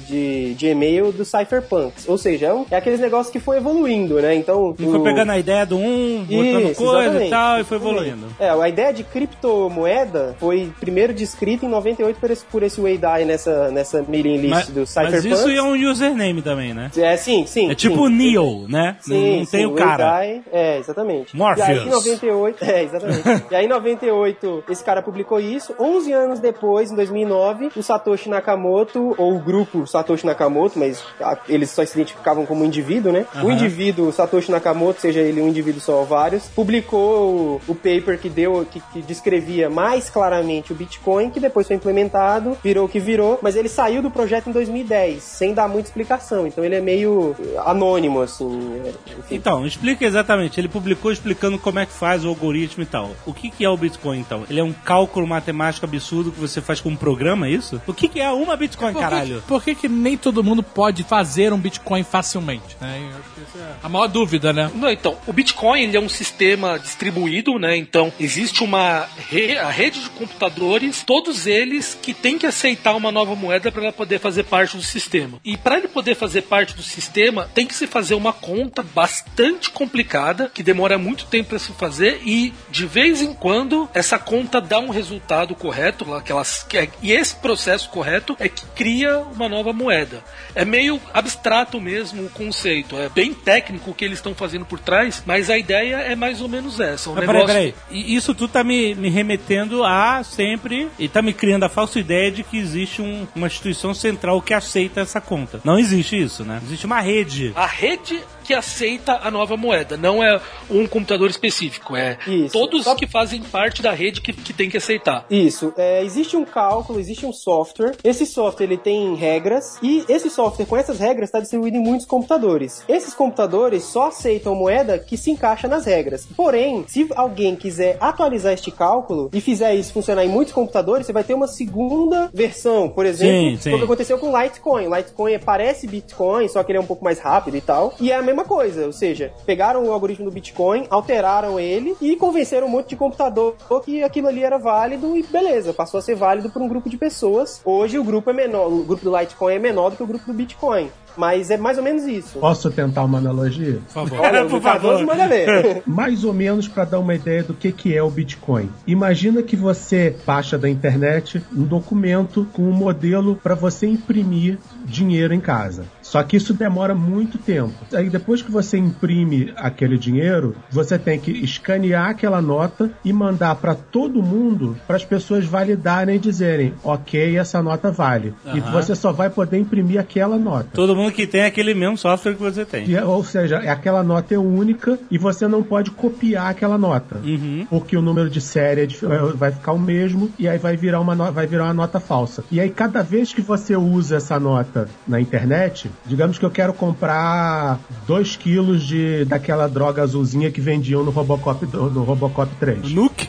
C: de, de e-mail dos cypherpunks. Ou seja, é, um- é aqueles negócios que foi evoluindo, né? Então.
B: Ele foi
C: o-
B: pegando a ideia do um, botando
C: Isso,
B: coisa e
C: exatamente,
B: tal, e foi evoluindo.
C: É, a ideia de criptomoeda foi primeiro descrita inscrito em 98 por esse, por esse Weidai nessa, nessa mailing list
B: Mas,
C: do
B: mas
C: Cypherpunk.
B: isso é um username também, né?
C: É, sim, sim.
B: É tipo
C: sim.
B: Neo, né?
C: Sim,
B: não tem o cara.
C: Weidai, é, exatamente.
B: Morpheus.
C: E aí, em 98, é, exatamente. e aí, em 98, esse cara publicou isso. 11 anos depois, em 2009, o Satoshi Nakamoto, ou o grupo Satoshi Nakamoto, mas eles só se identificavam como indivíduo, né? O indivíduo Satoshi Nakamoto, seja ele um indivíduo só ou vários, publicou o, o paper que deu, que, que descrevia mais claramente o Bitcoin, que depois foi implementado, virou o que virou, mas ele saiu do projeto em 2010, sem dar muita explicação. Então ele é meio anônimo, assim. é, enfim.
B: Então, explica exatamente. Ele publicou explicando como é que faz o algoritmo e tal. O que, que é o Bitcoin, então? Ele é um cálculo matemático absurdo que você faz com um programa, é isso? O que, que é uma Bitcoin,
F: Por que-
B: caralho?
F: Por que, que nem todo mundo pode fazer um Bitcoin facilmente? né? Eu acho que essa é a maior dúvida, né?
E: Não, então, o Bitcoin ele é um sistema distribuído, né? Então, existe uma re- a rede de computadores, todos eles que têm que aceitar uma nova moeda para ela poder fazer parte do sistema. E para ele poder fazer parte do sistema, tem que se fazer uma conta bastante complicada, que demora muito tempo para se fazer e de vez em quando essa conta dá um resultado correto, lá que elas que- e esse processo correto é que cria uma nova moeda. É meio abstrato mesmo o conceito, é bem técnico o que eles estão fazendo por trás, mas a ideia é mais ou menos essa. Um negócio...
B: peraí, peraí. E Isso tudo tá me, me remetendo a sempre. E tá me criando a falsa ideia de que existe um- uma instituição central que aceita essa conta. Não existe isso, né? Existe uma rede.
E: A rede que aceita a nova moeda, não é um computador específico, é
C: Isso.
E: todos
C: Só-
E: que fazem parte da rede que, que tem que aceitar.
C: Isso. É, existe um cálculo, existe um software. Esse software ele tem regras e esse software com essas regras está distribuído em muitos computadores. Esses computadores só aceitam moeda que se encaixa nas regras. Porém, se alguém quiser atualizar este cálculo e fizer isso funcionar em muitos computadores, você vai ter uma segunda versão. Por exemplo,
B: Sim, sim.
C: o que aconteceu com Litecoin. Litecoin parece Bitcoin, só que ele é um pouco mais rápido e tal. E é a mesma coisa, ou seja, pegaram o algoritmo do Bitcoin, alteraram ele e convenceram um monte de computador que aquilo ali era válido e beleza, passou a ser válido por um grupo de pessoas. Hoje o grupo é menor, o grupo do Litecoin é menor do que o grupo do Bitcoin. Mas é mais ou menos isso.
D: Posso tentar uma analogia?
F: Por favor.
C: Olha,
B: Por favor.
C: manda ver.
D: Mais ou menos para dar uma ideia do que, que é o Bitcoin. Imagina que você baixa da internet um documento com um modelo para você imprimir dinheiro em casa. Só que isso demora muito tempo. Aí depois que você imprime aquele dinheiro, você tem que escanear aquela nota e mandar para todo mundo para as pessoas validarem e dizerem, ok, essa nota vale. E
B: Aham.
D: você só vai poder imprimir aquela nota.
B: Todo mundo que tem aquele mesmo software que você tem.
D: É- ou seja, é aquela nota é única e você não pode copiar aquela nota.
B: Uhum.
D: Porque o número de série é é- vai ficar o mesmo e aí vai virar, uma vai virar uma nota falsa. E aí, cada vez que você usa essa nota na internet, digamos que eu quero comprar 2 quilos de, daquela droga azulzinha que vendiam no Robocop, do- no Robocop 3.
B: Nuke?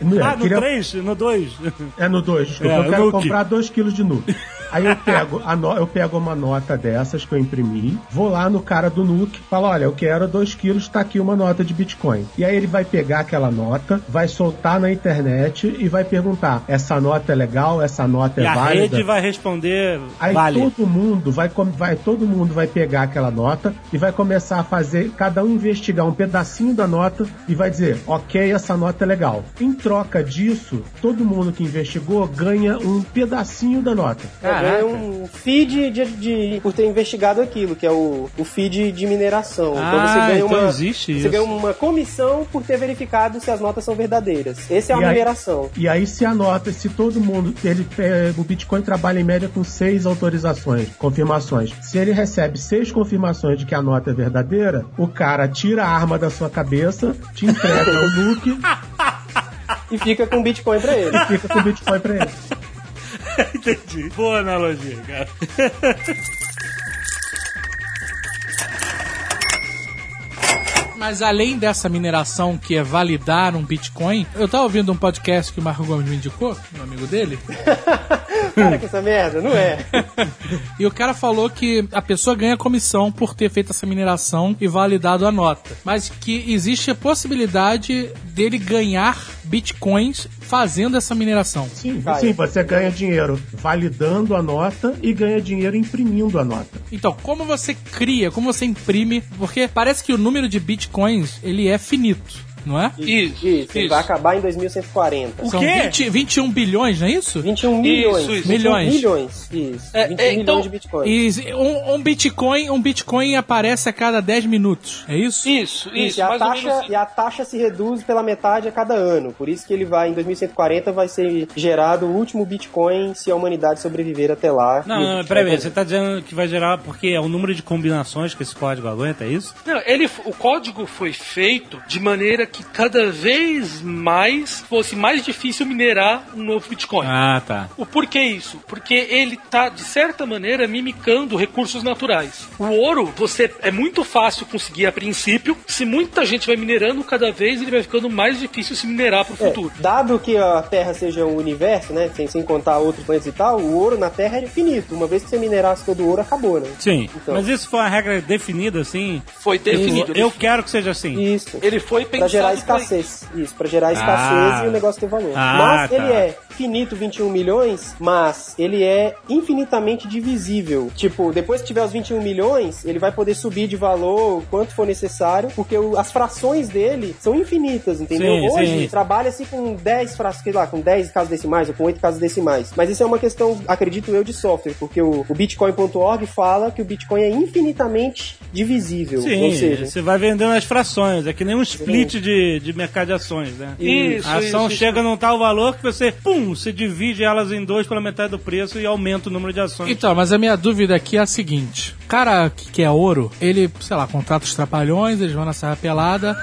D: Não,
B: ah, no
D: queria-
B: 3? No 2?
D: É no 2, desculpa.
B: É,
D: eu quero
B: nuke.
D: comprar 2 quilos de nuke. Aí eu pego, a no- eu pego uma nota dessas que eu imprimi, vou lá no cara do nuke, falo, olha, eu quero 2 quilos, tá aqui uma nota de Bitcoin. E aí ele vai pegar aquela nota, vai soltar na internet e vai perguntar, essa nota é legal, essa nota
B: E
D: é
B: a
D: válida?
B: rede vai responder
D: Aí
B: vale.
D: todo mundo vai, vai todo mundo vai pegar aquela nota e vai começar a fazer cada um investigar um pedacinho da nota e vai dizer, ok, essa nota é legal. Em troca disso, todo mundo que investigou ganha um pedacinho da nota.
C: É um feed de, de- por ter investigado aquilo, que é o, o feed de mineração.
B: Ah, então existe
C: você
B: isso.
C: ganha uma comissão por ter verificado se as notas são verdadeiras. Essa é a
D: E aí-
C: mineração.
D: E aí se a nota, se todo mundo, ele, é, o Bitcoin trabalha em média com seis autorizações, confirmações. Se ele recebe seis confirmações de que a nota é verdadeira, o cara tira a arma da sua cabeça, te entrega o nuke
C: E fica com Bitcoin pra ele.
D: e fica com o Bitcoin pra ele.
B: Entendi. Boa analogia, cara.
F: Mas além dessa mineração que é validar um Bitcoin, eu tava ouvindo um podcast que o Marco Gomes me indicou, um amigo dele,
C: Para com essa merda, não é?
F: e o cara falou que a pessoa ganha comissão por ter feito essa mineração e validado a nota. Mas que existe a possibilidade dele ganhar bitcoins fazendo essa mineração.
D: Sim,
C: Vai.
D: sim, você ganha dinheiro validando a nota e ganha dinheiro imprimindo a nota.
F: Então, como você cria, como você imprime, porque parece que o número de bitcoins, ele é finito. Não é?
E: Isso,
C: Isso, ele
E: isso.
C: vai acabar em 2140.
B: O
F: São
B: quê?
F: 20, 21 bilhões, não é isso?
C: 21 milhões.
E: isso.
C: 21
F: Milhões.
C: milhões. Isso.
E: É,
C: 21
E: é, então-
C: milhões de bitcoins.
F: Um, um Bitcoin, um Bitcoin aparece a cada 10 minutos, é isso?
E: Isso, isso,
C: Isso, e a,
E: mais ou
C: taxa,
E: menos.
C: e a taxa se reduz pela metade a cada ano. Por isso que ele vai, em 2140, vai ser gerado o último Bitcoin se a humanidade sobreviver até lá.
B: Não, não,
C: Bitcoin
B: peraí, você tá dizendo que vai gerar porque é o número de combinações que esse código aguenta, é isso?
E: Não, ele, o código foi feito de maneira que cada vez mais fosse mais difícil minerar um novo Bitcoin.
B: Ah, tá.
E: O porquê isso? Porque ele tá, de certa maneira, mimicando recursos naturais. O ouro, você é muito fácil conseguir a princípio. Se muita gente vai minerando, cada vez ele vai ficando mais difícil se minerar pro
C: É,
E: futuro.
C: dado que a Terra seja um universo, né, sem, sem contar outros planetas e tal, o ouro na Terra é infinito. Uma vez que você minerasse todo o ouro, acabou, né?
B: Sim,
C: Então.
B: mas isso foi uma regra definida assim?
E: Foi definido.
B: Eu quero que seja assim.
C: Isso.
E: Ele foi pensado
C: gerar escassez. Isso, pra gerar escassez
B: Ah.
C: e o negócio ter valor.
B: Ah,
C: mas
B: tá.
C: ele é finito 21 milhões, mas ele é infinitamente divisível. Tipo, depois que tiver os 21 milhões, ele vai poder subir de valor o quanto for necessário, porque o- as frações dele são infinitas, entendeu?
B: Sim,
C: Hoje trabalha-se com 10 frações, sei lá, com 10 casas decimais ou com 8 casas decimais. Mas isso é uma questão, acredito eu, de software, porque o, o Bitcoin.org fala que o Bitcoin é infinitamente divisível.
B: Sim,
C: ou seja,
B: você vai vendendo as frações. É que nem um split de, de mercado de ações, né?
E: Isso,
B: A ação
E: isso,
B: chega num tal valor que você, pum, você divide elas em dois pela metade do preço e aumenta o número de ações.
F: Então, mas a minha dúvida aqui é a seguinte: o cara que quer ouro, ele, sei lá, contrata os trapalhões, eles vão na Serra Pelada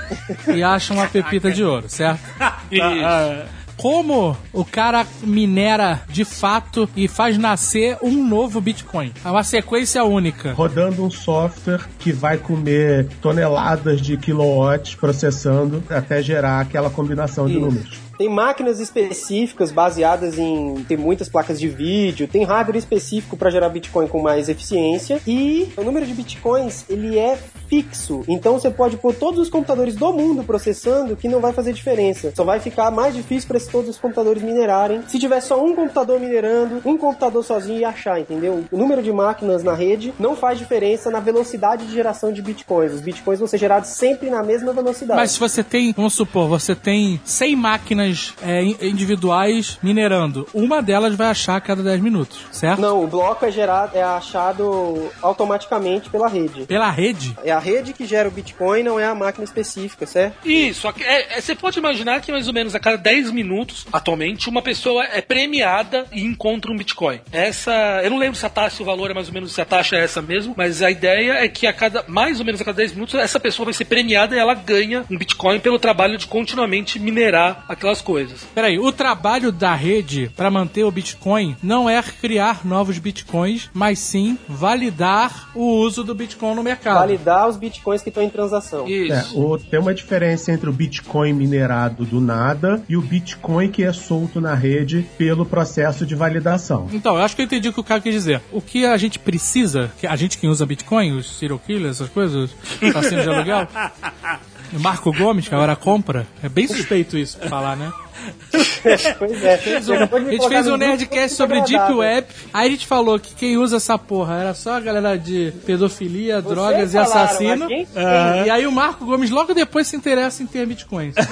F: e acham uma pepita de ouro, certo?
E: Isso.
B: Ah,
F: Como o cara minera de fato e faz nascer um novo Bitcoin? É uma sequência única.
D: rodando um software que vai comer toneladas de kilowatts processando até gerar aquela combinação de
C: Isso.
D: números.
C: Tem máquinas específicas baseadas em. Tem muitas placas de vídeo, tem hardware específico para gerar Bitcoin com mais eficiência. E o número de Bitcoins ele é fixo. Então você pode pôr todos os computadores do mundo processando que não vai fazer diferença. Só vai ficar mais difícil para todos os computadores minerarem. Se tiver só um computador minerando, um computador sozinho e achar, entendeu? O número de máquinas na rede não faz diferença na velocidade de geração de Bitcoins. Os Bitcoins vão ser gerados sempre na mesma velocidade.
F: Mas se você tem, vamos supor, você tem 100 máquinas é, in- individuais minerando, uma delas vai achar a cada 10 minutos, certo?
C: Não, o bloco é gerado, é achado automaticamente pela rede.
F: Pela rede.
C: É a rede que gera o Bitcoin, não é a máquina específica, certo?
E: Isso, aqui- é- é- você pode imaginar que mais ou menos a cada 10 minutos, atualmente, uma pessoa é premiada e encontra um Bitcoin. Essa, eu não lembro se a taxa, o valor é mais ou menos, se a taxa é essa mesmo, mas a ideia é que a cada, mais ou menos a cada 10 minutos, essa pessoa vai ser premiada e ela ganha um Bitcoin pelo trabalho de continuamente minerar aquelas coisas.
F: Peraí, o trabalho da rede para manter o Bitcoin não é criar novos Bitcoins, mas sim validar o uso do Bitcoin no mercado.
C: Validar os Bitcoins que estão em transação.
D: É,
E: Isso.
D: o, tem uma diferença entre o Bitcoin minerado do nada e o Bitcoin que é solto na rede pelo processo de validação.
F: Então, eu acho que eu entendi o que o cara quis dizer. O que a gente precisa, que a gente que usa Bitcoin, os serial killers, essas coisas, os assassinos de aluguel, Marco Gomes, que agora compra, é bem suspeito isso pra falar, né?
C: pois é.
F: Fez um- a gente fez um Nerdcast sobre Deep Web, aí a gente falou que quem usa essa porra era só a galera de pedofilia, drogas e
C: falaram,
F: assassino.
C: mas quem-
F: Ah, E aí o Marco Gomes logo depois se interessa em ter bitcoins.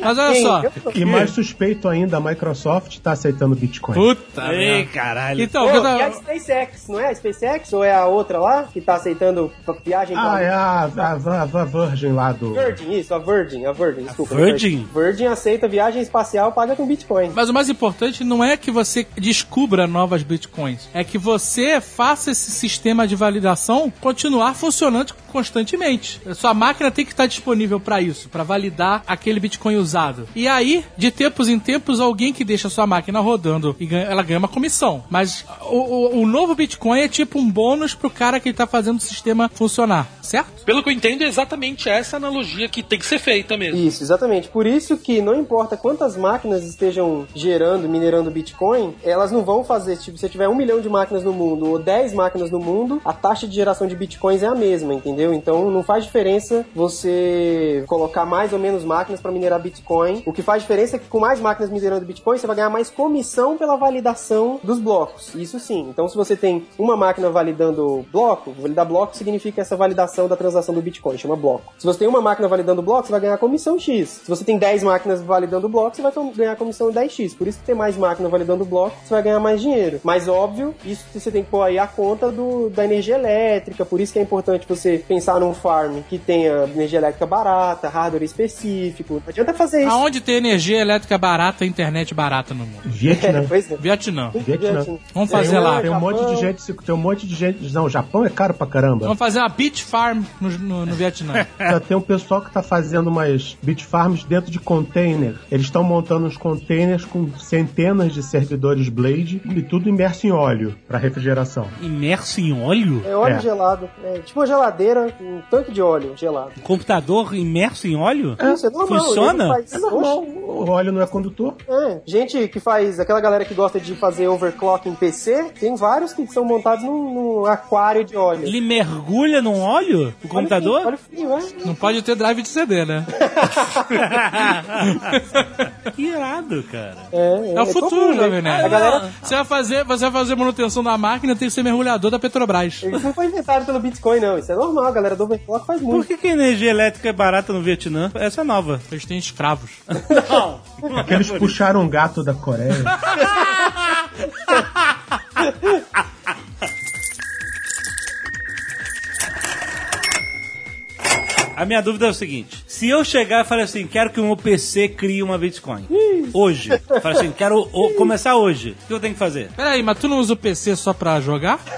F: Mas olha
C: Quem?
F: só.
D: E mais suspeito ainda, a Microsoft está aceitando Bitcoin.
F: Puta
B: Ei,
F: merda.
B: caralho.
F: Então,
C: Pô,
F: eu
C: e a
F: tava-
C: SpaceX, não é a SpaceX? Ou é a outra lá que tá aceitando viagem pra...
D: Ah, é a, a, a, a Virgin lá do.
C: Virgin, isso, a Virgin, a Virgin, desculpa.
B: Virgin?
C: Virgin aceita viagem espacial paga com Bitcoin.
F: Mas o mais importante não é que você descubra novas bitcoins, é que você faça esse sistema de validação continuar funcionando constantemente. A sua máquina tem que estar disponível para isso, para validar aquele bitcoin usado. E aí, de tempos em tempos, alguém que deixa a sua máquina rodando e ganha- ela ganha uma comissão. Mas o, o- o novo bitcoin é tipo um bônus pro cara que está fazendo o sistema funcionar, certo?
E: Pelo que eu entendo, é exatamente essa analogia que tem que ser feita mesmo.
C: Isso, exatamente. Por isso que não importa quantas máquinas estejam gerando, minerando Bitcoin, elas não vão fazer, tipo, se tiver um milhão de máquinas no mundo ou 10 máquinas no mundo, a taxa de geração de Bitcoins é a mesma, entendeu? Entendeu? Então não faz diferença você colocar mais ou menos máquinas para minerar Bitcoin. O que faz diferença é que com mais máquinas minerando Bitcoin, você vai ganhar mais comissão pela validação dos blocos. Isso sim. Então se você tem uma máquina validando bloco, validar bloco significa essa validação da transação do Bitcoin, chama bloco. Se você tem uma máquina validando bloco, você vai ganhar comissão X. Se você tem 10 máquinas validando bloco, você vai ganhar comissão 10X. Por isso que tem mais máquina validando bloco, você vai ganhar mais dinheiro. Mas óbvio, isso você tem que pôr aí a conta do, da energia elétrica, por isso que é importante você pensar num farm que tenha energia elétrica barata, hardware específico. Não adianta fazer isso.
F: Aonde tem energia elétrica barata, internet barata no mundo?
D: Vietnã.
C: pois é.
F: Vietnã.
D: Vietnã.
F: Vamos fazer
D: tem,
F: lá.
D: Tem um monte de gente, tem um monte de gente. Não, o Japão é caro pra caramba.
F: Vamos fazer uma beach farm no, no, no Vietnã.
D: Já tem um pessoal que tá fazendo umas beach farms dentro de container. Eles estão montando uns containers com centenas de servidores Blade e tudo imerso em óleo para refrigeração.
B: Imerso em óleo?
C: É óleo
D: É.
C: gelado. É tipo uma geladeira, um tanque de óleo gelado.
B: Computador imerso em óleo?
C: Isso é normal.
B: Funciona?
C: faz-
D: É normal. O óleo não é condutor.
C: É, gente que faz, aquela galera que gosta de fazer overclock em PC, tem vários que são montados num, num aquário de óleo.
B: Ele mergulha num óleo? O computador?
C: Olha o frio, é.
F: Não pode ter drive de CD, né?
B: que irado, cara.
C: É,
F: É o futuro,
C: né?
F: Jovem Nerd.
C: A galera,
F: Você vai fazer, você vai fazer manutenção da máquina, tem que ser mergulhador da Petrobras.
C: isso não foi inventado pelo Bitcoin, não. Isso é normal, a galera do overclock faz
B: Por
C: muito.
B: que, que a energia elétrica é barata no Vietnã? Essa é nova.
F: Eles têm escravos.
D: Porque eles puxaram um gato da Coreia.
B: A minha dúvida é o seguinte: se eu chegar e falar assim, quero que o meu PC crie uma Bitcoin. Hoje. Falo assim, quero o- começar hoje. O que eu tenho que fazer?
F: Peraí, mas tu não usa o PC só pra jogar?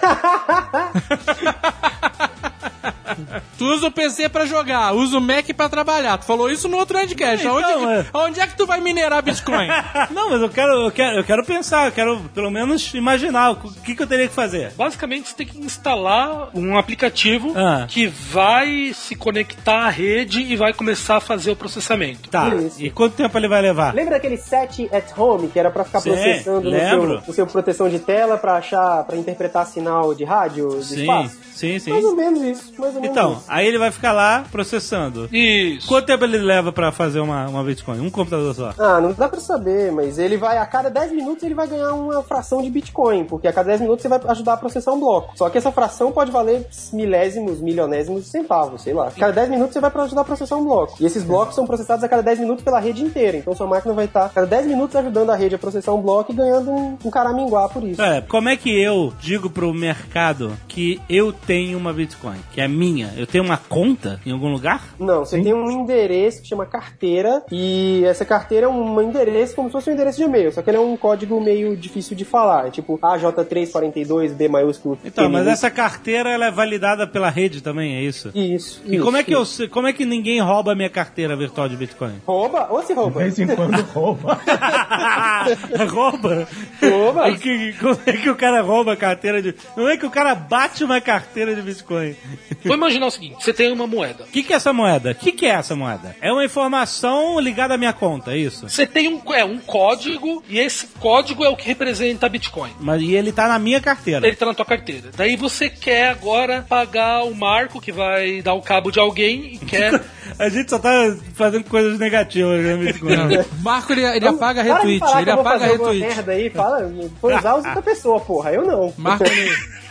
F: tu usa o PC pra jogar, usa o Mac pra trabalhar. Tu falou isso no outro Nerdcast.
B: Então,
F: Aonde,
B: é.
F: que, aonde é que tu vai minerar Bitcoin?
B: Não, mas eu quero, eu quero, eu quero pensar, eu quero pelo menos imaginar o que, que eu teria que fazer.
E: Basicamente, você tem que instalar um aplicativo
B: Ah.
E: que vai se conectar à rede e vai começar a fazer o processamento.
B: Tá.
C: Isso.
B: E quanto tempo ele vai levar?
C: Lembra aquele set at home que era pra ficar
B: Sim,
C: processando no
B: lembro.
C: seu, no seu proteção de tela pra achar, para interpretar sinal de rádio, de
B: Sim,
C: espaço?
B: sim, sim.
C: Mais ou menos isso, mais ou menos
B: Então,
C: isso.
B: aí ele vai ficar lá processando.
E: Isso.
B: Quanto tempo ele leva pra fazer uma, uma Bitcoin? Um computador só?
C: Ah, não dá pra saber, mas ele vai, a cada 10 minutos ele vai ganhar uma fração de Bitcoin, porque a cada 10 minutos você vai ajudar a processar um bloco. Só que essa fração pode valer milésimos, milionésimos de centavos, sei lá. Cada 10 minutos você vai pra ajudar a processar um bloco. E esses blocos são processados a cada 10 minutos pela rede inteira. Então sua máquina vai estar a cada 10 minutos ajudando a rede a processar um bloco e ganhando um, um caraminguá por isso.
B: É, como é que eu digo pro mercado que eu tenho uma Bitcoin? Que é minha? Eu tenho uma conta em algum lugar?
C: Não, você tem um endereço que chama carteira e essa carteira é um endereço como se fosse um endereço de e-mail, só que ele é um código meio difícil de falar, é tipo AJ342B maiúsculo.
B: Então, mas essa carteira ela é validada pela rede também, é isso?
C: Isso.
B: E
C: isso,
B: como é que eu
C: isso.
B: sei- como é que ninguém rouba a minha carteira virtual de Bitcoin?
C: Rouba? Ou se
D: De
C: rouba?
D: vez em quando rouba.
B: rouba?
C: Rouba.
B: O que- como é que o cara rouba a carteira de. Como é que o cara bate uma carteira de Bitcoin?
E: Vou imaginar o seguinte: você tem uma moeda.
B: O que, que é essa moeda? O que, que é essa moeda? É uma informação ligada à minha conta, é isso?
E: Você tem um, é, um código e esse código é o que representa Bitcoin.
B: Mas, e ele tá na minha carteira.
E: Ele tá na tua carteira. Daí você quer agora pagar o marco que vai dar o cabo de alguém e quer.
B: A gente só tá fazendo coisas negativas, né,
F: Marco, ele, ele apaga
C: Para de
F: retweet. Ele apaga retweet.
C: merda aí, fala, foi usar usa outra pessoa, porra, eu não.
F: Marco, ele,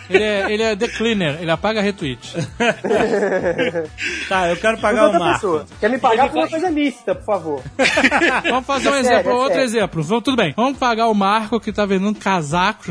F: ele é, ele é the cleaner. Ele apaga retweet.
B: tá, eu quero pagar o marco.
C: pessoa. Quer me pagar
E: Ele
C: por uma coisa lícita, por favor.
F: Vamos fazer um
C: É
F: exemplo,
C: sério, é
F: outro
C: sério.
F: exemplo. Vamos, tudo bem. Vamos pagar o Marco que tá vendendo casacos.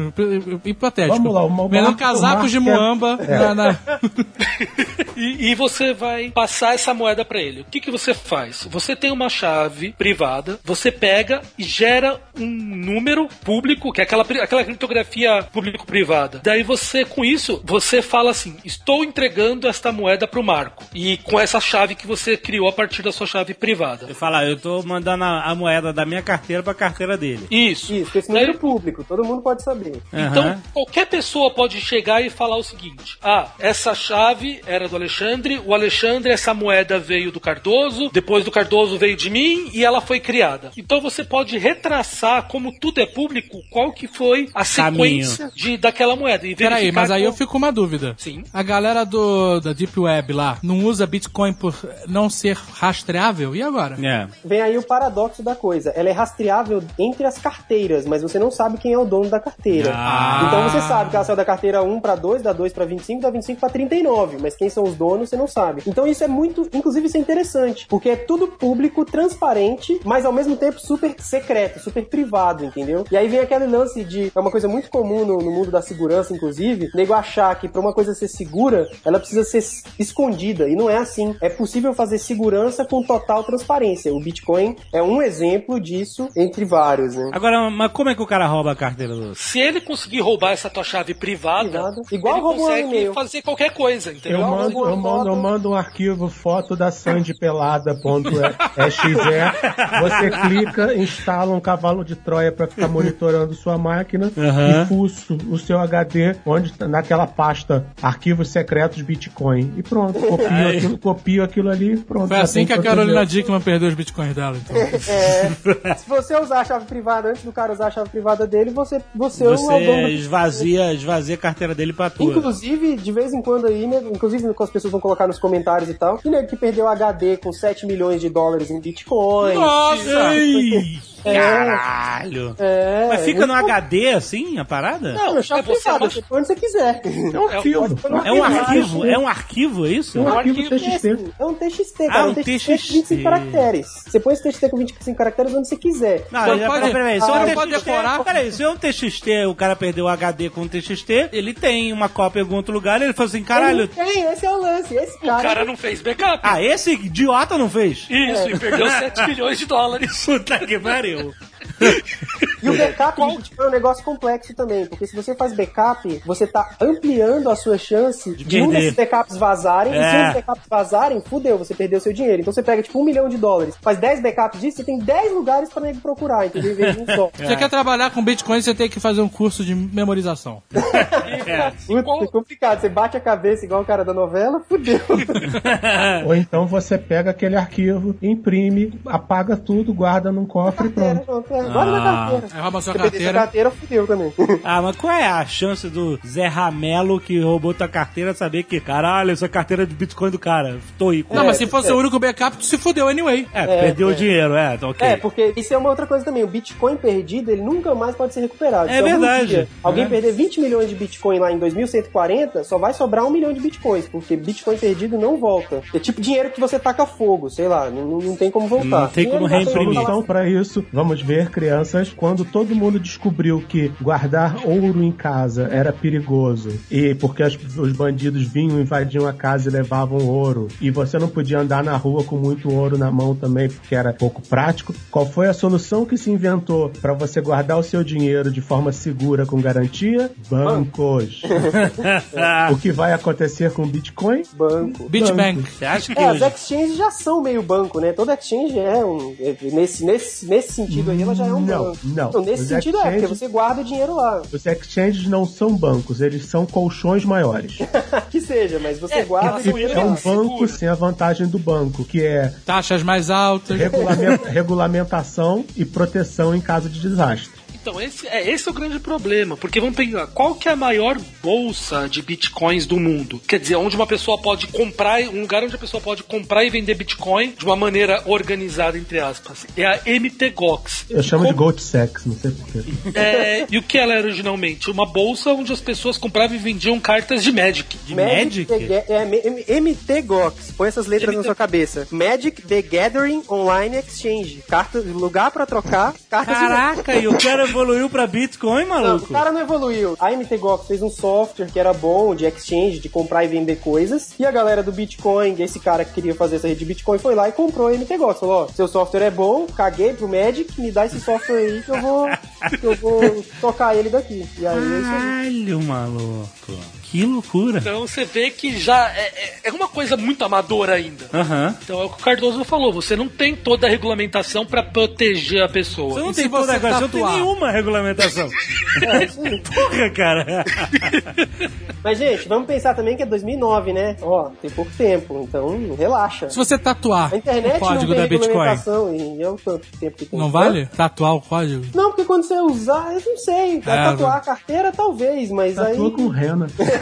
F: Hipotético.
D: Vamos lá, o Marco-
F: vendendo casacos de
D: é-
F: muamba na- na,
E: E, e você vai passar essa moeda para ele. O que, que você faz? Você tem uma chave privada, você pega e gera um número público, que é aquela, aquela criptografia público-privada. Daí você, com isso, você fala assim: estou entregando esta moeda pro Marco. E com essa chave que você criou a partir da sua chave privada.
B: Eu falo, ah, eu tô mandando a, a moeda da minha carteira pra carteira dele.
E: Isso.
C: Isso, porque esse número é público, todo mundo pode saber.
E: Então,
B: Aham.
E: qualquer pessoa pode chegar e falar o seguinte: Ah, essa chave era do Alexandre o Alexandre, essa moeda veio do Cardoso, depois do Cardoso veio de mim e ela foi criada. Então você pode retraçar, como tudo é público, qual que foi a sequência de, daquela moeda. E
F: Peraí, mas aí eu fico com uma dúvida.
E: Sim.
F: A galera do, da Deep Web lá não usa Bitcoin por não ser rastreável? E agora?
B: É.
C: Vem aí o paradoxo da coisa. Ela é rastreável entre as carteiras, mas você não sabe quem é o dono da carteira.
B: Ah.
C: Então você sabe que ela saiu da carteira 1 para 2, da 2 para 25, da 25 para 39, mas quem são os donos você não sabe. Então isso é muito, inclusive isso é interessante, porque é tudo público, transparente, mas ao mesmo tempo super secreto, super privado, entendeu? E aí vem aquele lance de, é uma coisa muito comum no, no mundo da segurança, inclusive, nego achar que pra uma coisa ser segura, ela precisa ser escondida, e não é assim. É possível fazer segurança com total transparência. O Bitcoin é um exemplo disso entre vários, né?
B: Agora, mas como é que o cara rouba a carteira do...
E: Se ele conseguir roubar essa tua chave privada,
C: Privada. Igual
E: ele
C: um
E: consegue
C: e-mail.
E: fazer qualquer coisa,
D: Eu
E: entendeu?
C: Legal,
D: mando, eu, mando, eu mando um arquivo foto da sandpelada.exe. Você clica, instala um cavalo de Troia para ficar monitorando sua máquina
B: Aham.
D: e fuço o seu HD onde naquela pasta arquivos secretos Bitcoin. E pronto, copio, aquilo, copio aquilo ali e pronto.
F: Foi assim que a. Carolina Dickman perdeu os bitcoins dela, então.
C: É, se você usar a chave privada antes do cara usar a chave privada dele, você, você, é
B: Você
C: do
B: esvazia, esvazia a carteira dele pra tua.
C: Inclusive, de vez em quando aí, né, inclusive as pessoas vão colocar nos comentários e tal, que nego que perdeu HD com 7 milhões de dólares em Bitcoin.
F: Nossa!
C: É.
B: Caralho!
C: É,
B: Mas fica no HD assim, a parada?
C: Não, na chave
E: é não-
C: você põe onde você quiser.
D: É um arquivo.
B: É um arquivo, é um arquivo, é isso?
D: É um arquivo TXT.
C: É um TXT,
B: Ah,
C: cara.
B: um
C: um TXT,
B: TXT.
C: com 25 caracteres. Você põe esse TXT com 25 caracteres onde você quiser.
B: Não, já,
F: pode-
B: peraí, se é
F: Ah,
B: um
F: pode
B: TXT,
F: decorar?
B: Peraí, se é um TXT, o cara perdeu o HD com um TXT, ele tem uma cópia em algum outro lugar, ele falou assim, caralho,
C: Tem, esse é o lance. Esse
E: O
C: cara.
E: cara não fez backup.
B: ah, esse idiota não fez?
E: Isso, e perdeu 7 milhões de dólares.
B: Puta que pariu.
C: Braille E o backup do Bitcoin é um negócio complexo também, porque se você faz backup, você tá ampliando a sua chance de, um
B: perder.
C: desses backups vazarem, e se
B: É.
C: um dos backups vazarem, fudeu, você perdeu seu dinheiro. Então você pega tipo um milhão de dólares, faz 10 backups disso, você tem 10 lugares pra nego procurar, entendeu? Em vez de um só.
F: Você quer trabalhar com Bitcoin, você tem que fazer um curso de memorização.
B: É.
C: Puta, é complicado. Você bate a cabeça igual o cara da novela, fudeu.
D: Ou então você pega aquele arquivo, imprime, apaga tudo, guarda num cofre e pronto.
C: Pronto, é. Guarda na carteira.
F: Aí rouba a sua
C: Se perder
F: carteira.
C: carteira, fudeu também.
B: Ah, mas qual é a chance do Zé Ramelo que roubou tua carteira saber que, caralho, essa carteira é de Bitcoin do cara, tô rico.
F: Não, mas se fosse
C: é.
F: o único backup, tu se fudeu anyway.
B: É, perdeu o dinheiro, é, tá ok.
C: É, porque isso é uma outra coisa também. O Bitcoin perdido, ele nunca mais pode ser recuperado.
B: É
C: Se algum
B: verdade.
C: dia alguém
B: É.
C: perder 20 milhões de Bitcoin lá em 2140, só vai sobrar um milhão de Bitcoins, porque Bitcoin perdido não volta. É tipo dinheiro que você taca fogo, sei lá, não, não tem como voltar.
B: Não tem como reimprimir.
D: Solução para isso, vamos ver, crianças, quando todo mundo descobriu que guardar ouro em casa era perigoso e porque as- os bandidos vinham, invadiam a casa e levavam ouro e você não podia andar na rua com muito ouro na mão também porque era pouco prático, qual foi a solução que se inventou para você guardar o seu dinheiro de forma segura com garantia? Bancos. o que vai acontecer com o Bitcoin?
C: Banco.
F: Bitbank.
B: Você acha que
C: É, as
B: hoje...
C: exchanges já são meio banco, né? Toda exchange é um. Nesse, nesse, nesse sentido aí, ela já é um
D: Não,
C: banco.
D: não.
C: nesse
D: Os
C: sentido é, porque
D: exchanges-
C: você guarda o dinheiro lá.
D: Os exchanges não são bancos, eles são colchões maiores.
C: que seja, mas você
E: É,
C: guarda
E: elas
C: o dinheiro
D: É um
C: lá.
D: Banco sem a vantagem do banco, que é
F: Taxas mais altas.
D: regulamen- regulamentação e proteção em caso de desastre.
E: Então, esse é, esse é o grande problema. Porque vamos pegar, qual que é a maior bolsa de bitcoins do mundo? Quer dizer, onde uma pessoa pode comprar, um lugar onde a pessoa pode comprar e vender bitcoin de uma maneira organizada, entre aspas. É a MTGOX.
D: Eu chamo de
E: Como-
D: GoldSex, não sei porquê.
E: É, e o que ela era originalmente? Uma bolsa onde as pessoas compravam e vendiam cartas de Magic.
B: De Magic?
C: Ga- é, M- M- MTGOX. Põe essas letras na sua cabeça. Magic The Gathering Online Exchange. Carta, lugar pra trocar cartas de
B: Caraca, e o cara evoluiu pra Bitcoin,
C: Não, o
B: maluco?
C: cara não evoluiu. A MTGOX fez um software que era bom de exchange, de comprar e vender coisas. E a galera do Bitcoin, esse cara que queria fazer essa rede de Bitcoin, foi lá e comprou a MTGOX. Falou: ó, seu software é bom, caguei pro Magic, me dá esse software aí que eu vou, que eu vou tocar ele daqui. E aí é isso aí.
B: Caralho, maluco. Que loucura.
E: Então você vê que já é, é- é uma coisa muito amadora ainda.
B: Aham.
E: Então é o que o Cardoso falou, você não tem toda a regulamentação pra proteger a pessoa.
B: Você não
F: E
B: tem toda agora, você não tem nenhuma uma regulamentação.
C: É, aí.
B: Porra, cara.
C: Mas, gente, vamos pensar também que é 2009, né? Ó, tem pouco tempo, então relaxa.
F: Se você tatuar
C: A internet
F: o código
C: não tem
F: da Bitcoin,
C: regulamentação e é o tanto tempo que tem.
F: não vale? Tatuar o código?
C: Não, porque quando você usar, eu não sei.
F: É,
C: tatuar a carteira, talvez, mas aí.
D: Tatua com rena.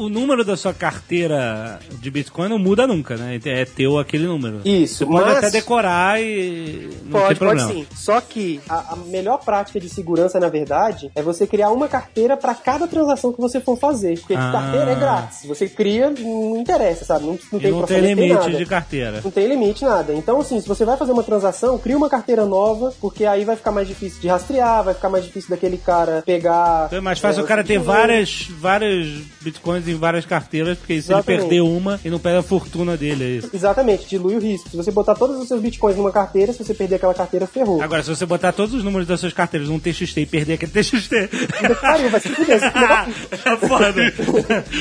B: o número da sua carteira de Bitcoin não muda nunca, né? É teu aquele número.
C: Isso,
B: Você pode até decorar e não
C: Pode,
B: tem
C: pode sim. Só que a, a melhor prática de segurança, na verdade, é você criar uma carteira para cada transação que você for fazer. Porque
B: Ah.
C: carteira é grátis. Você cria, não interessa, sabe? Não, não tem
B: não tem limite
C: nada.
B: de carteira.
C: Não tem limite, nada. Então, assim, se você vai fazer uma transação, cria uma carteira nova, porque aí vai ficar mais difícil de rastrear, vai ficar mais difícil daquele cara pegar.
B: Então é mais fácil
C: é,
B: o cara ter
C: dinheiro.
B: várias, várias bitcoins em várias carteiras, porque aí se ele perder uma, ele não perde a fortuna dele, é isso.
C: Exatamente, dilui o risco. Se você botar todos os seus bitcoins numa carteira, se você perder aquela carteira, ferrou.
B: Agora, se você botar todos os números das suas carteiras num TXT e perder aquele TXT,
C: pariu, vai se fuder.
B: é foda.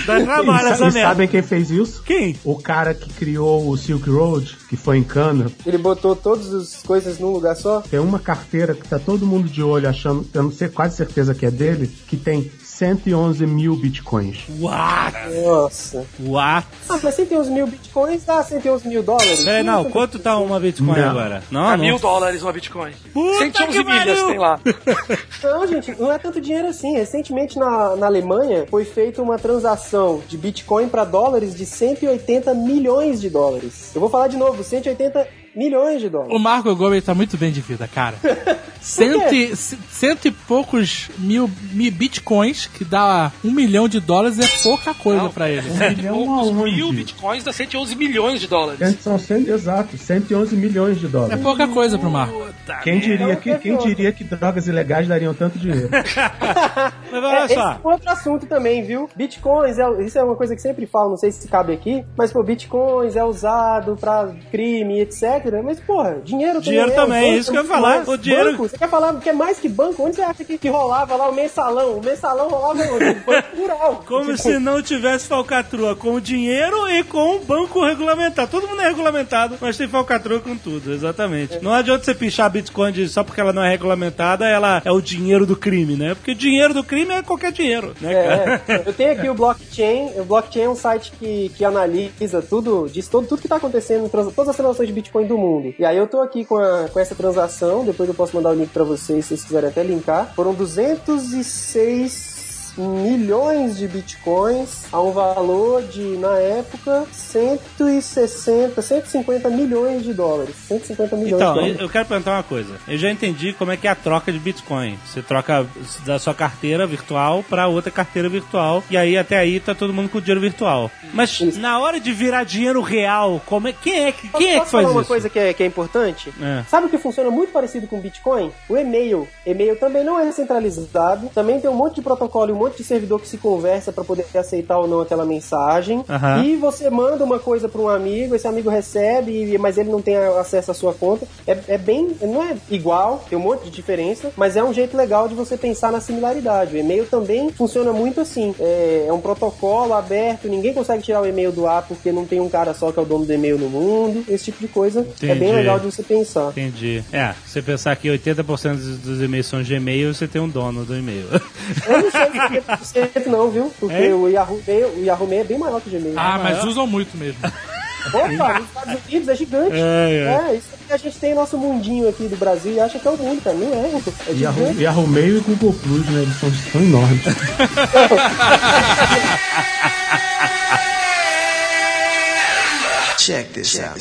B: Dá trabalho
D: E,
B: essa
D: e
B: merda.
D: sabem quem fez isso?
B: Quem?
D: O cara que criou o Silk Road, que foi em cana,
C: Ele botou todas as coisas num lugar só.
D: tem uma carteira que tá todo mundo de olho achando, eu não sei quase certeza que é dele, que tem 111 mil bitcoins.
B: What?
C: Nossa.
B: What?
C: Ah, mas 111 mil bitcoins dá 111 mil dólares.
B: Peraí, não,
C: Não,
B: quanto tá uma Bitcoin
D: Não.
B: agora? Não,
E: A
B: não.
E: mil dólares uma Bitcoin.
B: Puta
E: 111
B: que
E: milhas tem lá.
C: Não, gente, não é tanto dinheiro assim. Recentemente na, na Alemanha foi feita uma transação de Bitcoin para dólares de 180 milhões de dólares. Eu vou falar de novo, 180 milhões de dólares.
F: O Marco Gomes tá muito bem de vida, cara. Cento e, cento e poucos mil, mil bitcoins, que dá um milhão de dólares, é pouca coisa
E: Não.
F: pra ele.
D: Um milhão
E: Poucos
D: aonde?
E: mil Bitcoins dá 111 milhões de dólares.
D: Cento- São 100, exato, 111 milhões de
F: É
D: dólares.
F: pouca coisa pro Marco.
D: Quem diria,
C: Então,
D: que, quem diria que drogas ilegais dariam tanto dinheiro?
B: Mas olha
C: É, esse
B: só.
C: é outro assunto também, viu? Bitcoins, é, isso é uma coisa que sempre falo, não sei se cabe aqui, mas, pô, bitcoins é usado pra crime, etc. Mas, porra, dinheiro,
B: Dinheiro
C: é,
B: também,
C: banco,
B: isso que eu ia falar. O dinheiro-
C: você quer falar que é mais que banco? Onde você acha que, que rolava lá o mensalão? O mensalão rolava onde? No banco rural.
B: Como
C: Tipo,
B: se não tivesse falcatrua com o dinheiro e com o banco regulamentado. Todo mundo é regulamentado, mas tem falcatrua com tudo, exatamente. Não adianta você pichar Bitcoin de- só porque ela não é regulamentada, ela é o dinheiro do crime, né? Porque dinheiro do crime é qualquer dinheiro, né, cara?
C: É, eu tenho aqui o blockchain. O blockchain é um site que, que analisa tudo, diz todo, tudo que tá acontecendo, todas as transações de Bitcoin do mundo. E aí eu tô aqui com, a- com essa transação, depois eu posso mandar o pra vocês se vocês quiserem até linkar. Foram 206 milhões de bitcoins a um valor de, na época, 160, 150 milhões de dólares. 150 milhões
B: Então,
C: de dólares.
B: eu quero perguntar uma coisa. Eu já entendi como é que é a troca de Bitcoin. Você troca da sua carteira virtual para outra carteira virtual e aí até aí tá todo mundo com dinheiro virtual. Mas
C: Isso.
B: na hora de virar dinheiro real, como é quem é que
C: Posso-
B: quem é que
C: posso
B: faz
C: falar uma
B: isso?
C: coisa que é, que é importante?
B: É.
C: Sabe o que funciona muito parecido com o Bitcoin? O e-mail. E-mail também não é centralizado. Também tem um monte de protocolo e um monte de servidor que se conversa para poder aceitar ou não aquela mensagem.
B: Aham.
C: E você manda uma coisa para um amigo, esse amigo recebe, mas ele não tem acesso à sua conta. É, é bem. Não é igual, tem um monte de diferença, mas é um jeito legal de você pensar na similaridade. O e-mail também funciona muito assim. É, é um protocolo aberto, ninguém consegue tirar o e-mail do ar porque não tem um cara só que é o dono do e-mail no mundo. Esse tipo de coisa é
B: Entendi.
C: bem legal de você pensar.
B: Entendi. É, se você pensar que 80% dos, e-mails são Gmail, você tem um dono do e-mail.
C: Eu não sei se 100% não, viu? Porque
B: É?
C: o Yahoo Mail, o Yahoo Mail é bem maior que o Gmail.
F: Ah, mas usam muito mesmo.
C: Opa, nos Estados Unidos é gigante.
B: É,
C: É, isso que a gente tem nosso mundinho aqui do Brasil e acha que é o mundo, cara. Não é. É
D: Yahoo,
C: gigante.
D: Yahoo Mail e Google Plus, né? Eles são, são enormes.
I: Check this out.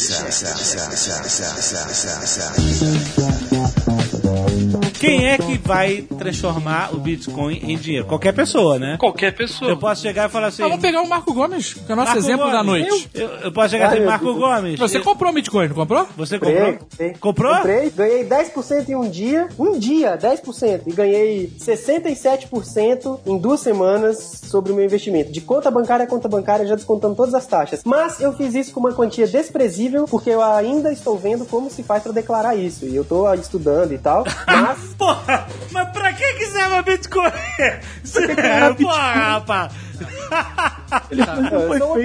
B: Quem é que vai transformar o Bitcoin em dinheiro? Qualquer pessoa, né?
E: Qualquer pessoa.
B: Eu posso chegar e falar assim.
F: Então, vamos pegar o Marco Gomes, que é o nosso
B: Marco
F: exemplo da
B: Gomes,
F: noite.
B: Eu, eu posso chegar e
C: meu
B: Marco. Gomes.
F: Você comprou Bitcoin, não comprou?
B: Você
C: Comprei,
B: comprou?
C: comprei.
B: Comprou?
C: Comprei, ganhei 10% em um dia. Um dia, 10%. E ganhei 67% em duas semanas sobre o meu investimento. De conta bancária a conta bancária, já descontando todas as taxas. Mas eu fiz isso com uma quantia desprezível, porque eu ainda estou vendo como se faz para declarar isso. E eu tô estudando e tal. Mas
B: Porra, mas pra que a Bitcoin? Porra, rapaz.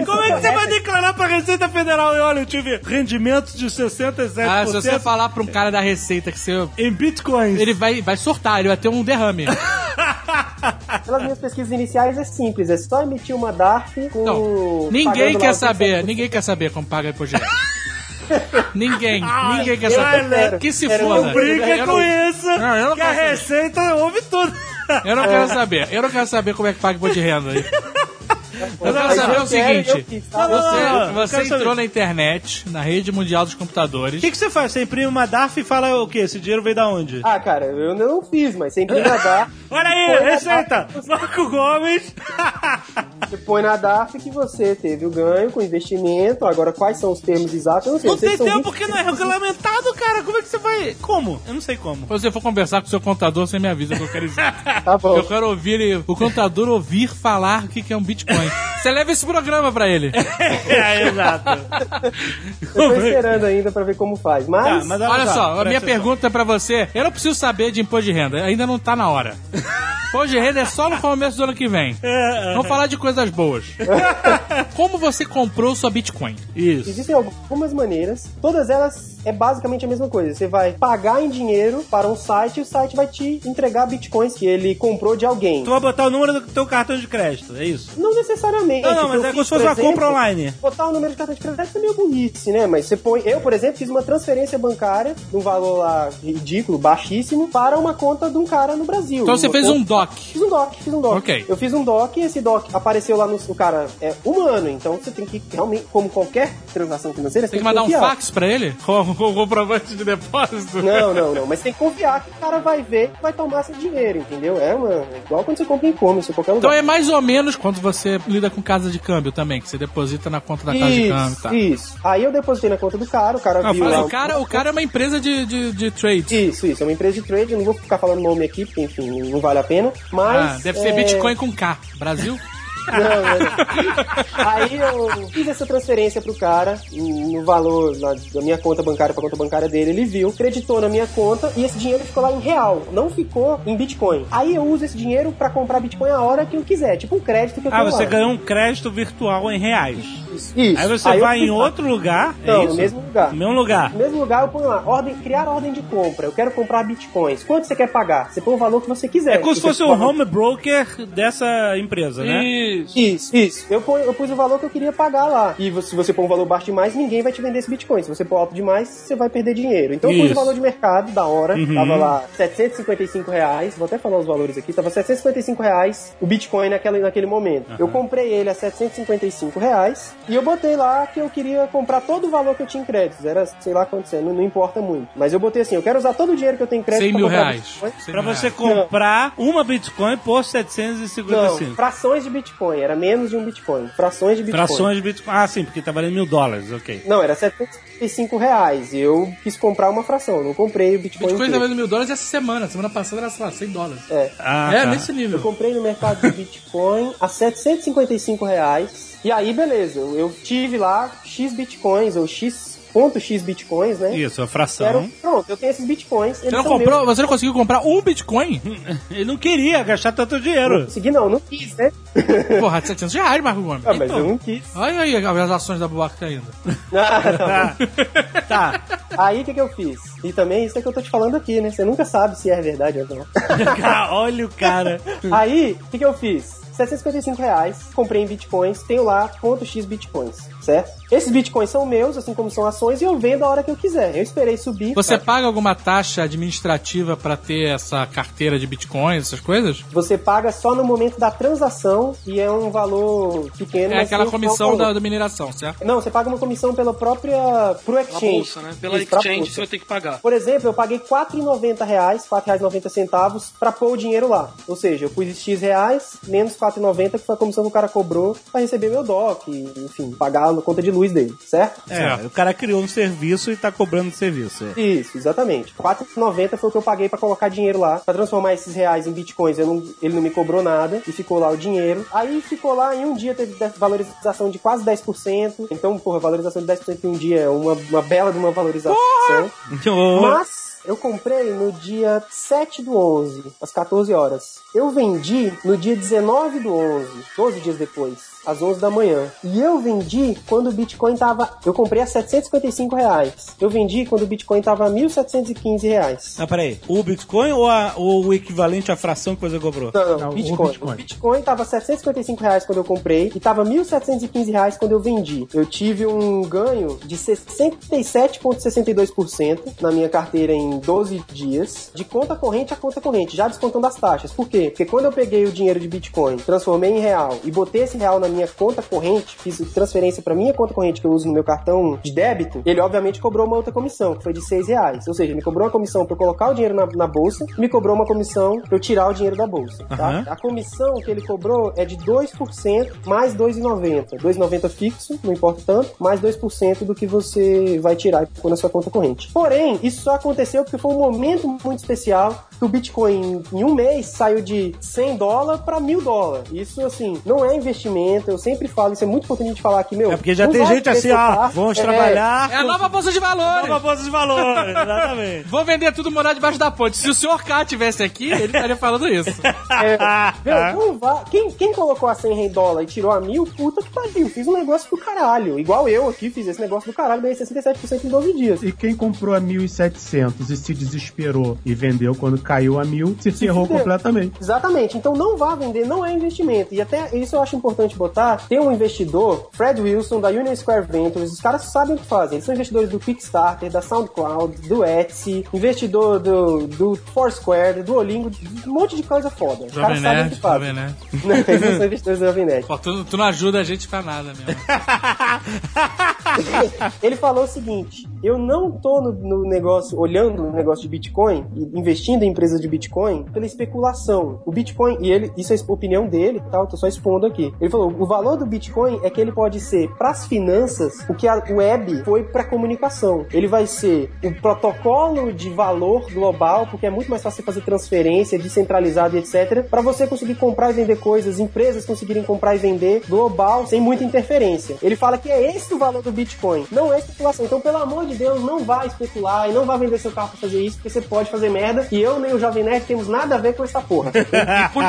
B: Como é que você vai declarar pra Receita Federal? E olha, eu tive rendimento de 67%
F: Ah, se você falar pra um cara da Receita que você...
B: em bitcoins.
F: Ele vai, vai surtar, ele vai ter um derrame.
C: Pelas minhas pesquisas iniciais é simples, é só emitir uma DARF com.
F: Então, ninguém quer saber,
C: 37%.
F: ninguém quer saber como paga imposto de. ninguém, ninguém quer saber.
C: quero.
F: Que se foda.
B: Briga
F: Eu
B: com
F: não-
B: isso.
F: Não, eu não
B: que a. Receita ouve tudo.
F: Eu não quero saber. Eu não quero saber como é que paga imposto de renda aí. Eu quero saber o seguinte.
C: quis, tá?
B: Não, não,
F: Você, você entrou na internet, na rede mundial dos computadores.
B: O que, que você faz? Você imprime uma DARF e fala o quê? Esse dinheiro veio da onde?
C: Ah, cara, eu ainda não fiz, mas sempre na DARF.
B: Olha aí, Receita! Marco Gomes!
C: Você põe na DARF que você teve o ganho com investimento. Agora, quais são os termos exatos? Eu não sei.
B: Não tem tempo
C: 20
B: porque não é regulamentado, cara. Como é que você vai. Como? Eu não sei como.
F: Se você for conversar com o seu contador, você me avisa o que eu quero dizer.
C: Tá bom.
F: Eu quero ouvir ele- o contador ouvir falar o que é um Bitcoin. Você leva esse programa pra ele.
B: É, exato.
C: Eu tô esperando ainda pra ver como faz. Mas,
B: Tá, mas
F: Olha só, a minha pergunta é pra você. Eu não preciso saber de imposto de renda, ainda não tá na hora. Imposto de renda é só no começo do ano que vem.
B: É,
F: Vamos falar de coisas boas. Como você comprou sua Bitcoin?
B: Isso.
C: Existem algumas maneiras, todas elas é basicamente a mesma coisa. Você vai pagar em dinheiro para um site e o site vai te entregar bitcoins que ele comprou de alguém.
B: Tu vai botar o número do teu cartão de crédito, é isso?
C: Não necessariamente.
B: Não, não,
C: O que
B: mas
C: eu
B: é como se fosse uma compra online.
C: Botar o número de cartão de crédito é meio burrice, né? Mas você põe. Eu, por exemplo, fiz uma transferência bancária num valor lá ridículo, baixíssimo, para uma conta de um cara no Brasil.
F: Então você fez
C: conta-
F: um DOC.
C: Fiz um doc, fiz um doc.
F: Ok.
C: Eu fiz um doc e esse doc apareceu lá no. O cara é humano, então você tem que realmente, como qualquer transação financeira, você
F: Tem que mandar um
C: confiar.
F: fax pra ele? Com com o comprovante de depósito?
C: Não, não, não. Mas tem que confiar que o cara vai ver e vai tomar seu dinheiro, entendeu? É uma. Igual quando você compra em e-commerce em qualquer lugar.
F: Então é mais ou menos quando você lida com casa de câmbio também, que você deposita na conta da casa de câmbio e
C: Isso, isso. Aí eu depositei na conta do cara, o cara
F: Não,
C: viu
F: fala,
C: lá.
F: o, cara, o cara é uma empresa de, de, de trade.
C: Isso, isso. É uma empresa de trade, eu não vou ficar falando nome aqui, porque, enfim, não vale a pena. Mas.
F: Ah, deve ser
C: é,
F: Bitcoin com K. Brasil?
C: Não. Aí eu fiz essa transferência pro cara, no valor lá da minha conta bancária pra conta bancária dele, ele viu, creditou na minha conta e esse dinheiro ficou lá em real, não ficou em Bitcoin. Aí eu uso esse dinheiro pra comprar Bitcoin a hora que eu quiser, tipo um crédito que eu
B: Ah, você
C: lá.
B: ganhou um crédito virtual em reais.
C: Isso. isso.
B: Aí você
C: eu
B: vai em outro lugar. é
C: Não, no
B: isso?
C: mesmo lugar.
B: No mesmo lugar.
C: No mesmo lugar eu ponho lá, ordem, criar ordem de compra. Eu quero comprar bitcoins. Quanto você quer pagar? Você põe o valor que você quiser.
B: É como se fosse o home broker dessa empresa, né?
E: Isso.
C: Isso, isso. Eu, ponho- eu pus o valor que eu queria pagar lá. E se você pôr um valor baixo demais, ninguém vai te vender esse Bitcoin. Se você pôr alto demais, você vai perder dinheiro. Então eu pus
B: Isso.
C: o valor de mercado da hora.
B: Uhum.
C: Tava lá 755 reais. Vou até falar os valores aqui. Tava 755 reais o Bitcoin naquela, naquele momento. Eu comprei ele a 755 reais. E eu botei lá que eu queria comprar todo o valor que eu tinha em créditos. Era, sei lá quanto não, não importa muito. Mas eu botei assim, eu quero usar todo o dinheiro que eu tenho em crédito
F: 100
C: pra
F: mil reais.
C: Bitcoin.
F: 100
B: Pra
F: mil
B: você
F: reais.
B: comprar uma Bitcoin por
C: Não,
B: 755.
C: frações de Bitcoin. Era menos de um Bitcoin. Frações de Bitcoin.
B: Frações de Bitcoin. Ah, sim, porque tá valendo mil dólares, ok.
C: Não, era 755 reais. E eu quis comprar uma fração, eu não comprei o Bitcoin.
F: Bitcoin tá valendo mil dólares essa semana. Semana passada era, sei lá, 100 dólares.
C: É.
B: Ah,
F: é,
B: tá.
F: nesse nível.
C: Eu comprei no mercado de Bitcoin a 755 reais. E aí, beleza, eu, eu tive lá X Bitcoins, ou X ponto X Bitcoins, né?
B: Isso, a fração.
C: pronto, eu tenho esses Bitcoins.
F: Você não, comprou, você não conseguiu comprar um Bitcoin?
B: Ele não queria gastar tanto dinheiro.
C: Não consegui, não, não quis, né?
F: Porra, de 700 reais, Marco Gomes.
C: Ah, mas eu não quis.
F: Olha aí as ações da Bubaca caindo.
C: Ah, tá.
B: Tá.
C: Aí o que, que eu fiz? E também isso é que eu tô te falando aqui, né? Você nunca sabe se é verdade ou não.
B: Olha o cara.
C: Aí, o que, que eu fiz? 755 reais, comprei em bitcoins, tenho lá ponto .x bitcoins, certo? Esses bitcoins são meus, assim como são ações, e eu vendo a hora que eu quiser. Eu esperei subir.
F: Você
C: tá?
F: paga alguma taxa administrativa pra ter essa carteira de bitcoins, essas coisas?
C: Você paga só no momento da transação e é um valor pequeno.
F: É aquela comissão da, da mineração, certo?
C: Não, você paga uma comissão pela própria. pro
E: Na
C: exchange.
E: bolsa, né? Pela
C: Isso,
E: exchange você vai ter que pagar.
C: Por exemplo, eu paguei R$ 4,90, R$ 4,90 pra pôr o dinheiro lá. Ou seja, eu pus X reais, menos R$ 4,90, que foi a comissão que o cara cobrou pra receber meu DOC, enfim, pagar na conta de luz dele, certo?
B: É, o cara criou um serviço e tá cobrando serviço. é.
C: Isso, exatamente. R$ 4,90 foi o que eu paguei pra colocar dinheiro lá, Pra transformar esses reais em bitcoins. Não- ele não me cobrou nada e ficou lá o dinheiro. Aí ficou lá, em um dia teve valorização de quase 10%. Então, porra, valorização de 10% em um dia é uma, uma bela de uma valorização.
B: Oh!
C: Mas Eu comprei no dia 7 do 11, às 14 horas. Eu vendi no dia 19 do 11, 12 dias depois às 11 da manhã. E eu vendi quando o Bitcoin tava. Eu comprei a 755 reais. Eu vendi quando o Bitcoin tava a 1.715 reais.
B: Ah, peraí. O Bitcoin ou, a- ou o equivalente à fração que você cobrou?
C: Não, não,
D: Não, o
C: Bitcoin. O
D: Bitcoin.
C: Bitcoin. tava 755 reais quando eu comprei e tava 1.715 reais quando eu vendi. Eu tive um ganho de 67,62% na minha carteira em 12 dias, de conta corrente a conta corrente, já descontando as taxas. Por quê? Porque quando eu peguei o dinheiro de Bitcoin, transformei em real e botei esse real na minha conta corrente, fiz transferência para minha conta corrente que eu uso no meu cartão de débito, ele obviamente cobrou uma outra comissão, que foi de 6 reais. Ou seja, me cobrou uma comissão para eu colocar o dinheiro na, na bolsa, me cobrou uma comissão para eu tirar o dinheiro da bolsa. Tá?
B: Aham.
C: A comissão que ele cobrou é de 2% mais 2,90. 2,90 fixo, não importa tanto, mais 2% do que você vai tirar e na sua conta corrente. Porém, isso só aconteceu porque foi um momento muito especial que o Bitcoin em um mês saiu de 100 dólares para 1000 dólares. Isso, assim, não é investimento. Eu sempre falo, isso é muito importante a gente falar aqui, meu.
B: É porque já tem gente assim,
C: carro.
B: vamos
C: É,
B: trabalhar.
F: É a nova bolsa de valores.
B: Nova bolsa de valores, exatamente.
F: Vou vender tudo morar debaixo da ponte. Se o senhor K tivesse aqui, ele estaria falando isso.
C: É, meu, não vá- Quem, quem colocou a 100 dólares e tirou a mil, puta que pariu. Fiz um negócio do caralho. Igual eu aqui fiz esse negócio do caralho, ganhei 67% em 12 dias.
D: E quem comprou a 1.700 e se desesperou e vendeu quando caiu a 1.000, se ferrou completamente.
C: Exatamente. Então não vá vender, não é investimento. E até isso eu acho importante botar. Tem um investidor, Fred Wilson, da Union Square Ventures. Os caras sabem o que fazem. Eles são investidores do Kickstarter, da SoundCloud, do Etsy, investidor do, do Foursquare, do Duolingo, de um monte de coisa foda. Os caras sabem o que fazem.
F: Jovem.
C: Não, eles são investidores do Jovem Nerd.
F: Pô, tu, tu não ajuda a gente pra nada mesmo.
C: Ele falou o seguinte: eu não tô no, no negócio, olhando no negócio de Bitcoin investindo em empresas de Bitcoin pela especulação. O Bitcoin, e ele, isso é a opinião dele, tá? Eu tô só expondo aqui. Ele falou: o valor do Bitcoin é que ele pode ser pras finanças o que a web foi pra comunicação. Ele vai ser o protocolo de valor global, porque é muito mais fácil fazer transferência descentralizada e etc, para você conseguir comprar e vender coisas, empresas conseguirem comprar e vender global sem muita interferência. Ele fala que é esse o valor do Bitcoin, não é especulação. Então, pelo amor de Deus, não vá especular e não vá vender seu carro pra fazer isso, porque você pode fazer merda e eu nem o Jovem Nerd temos nada a ver com essa porra.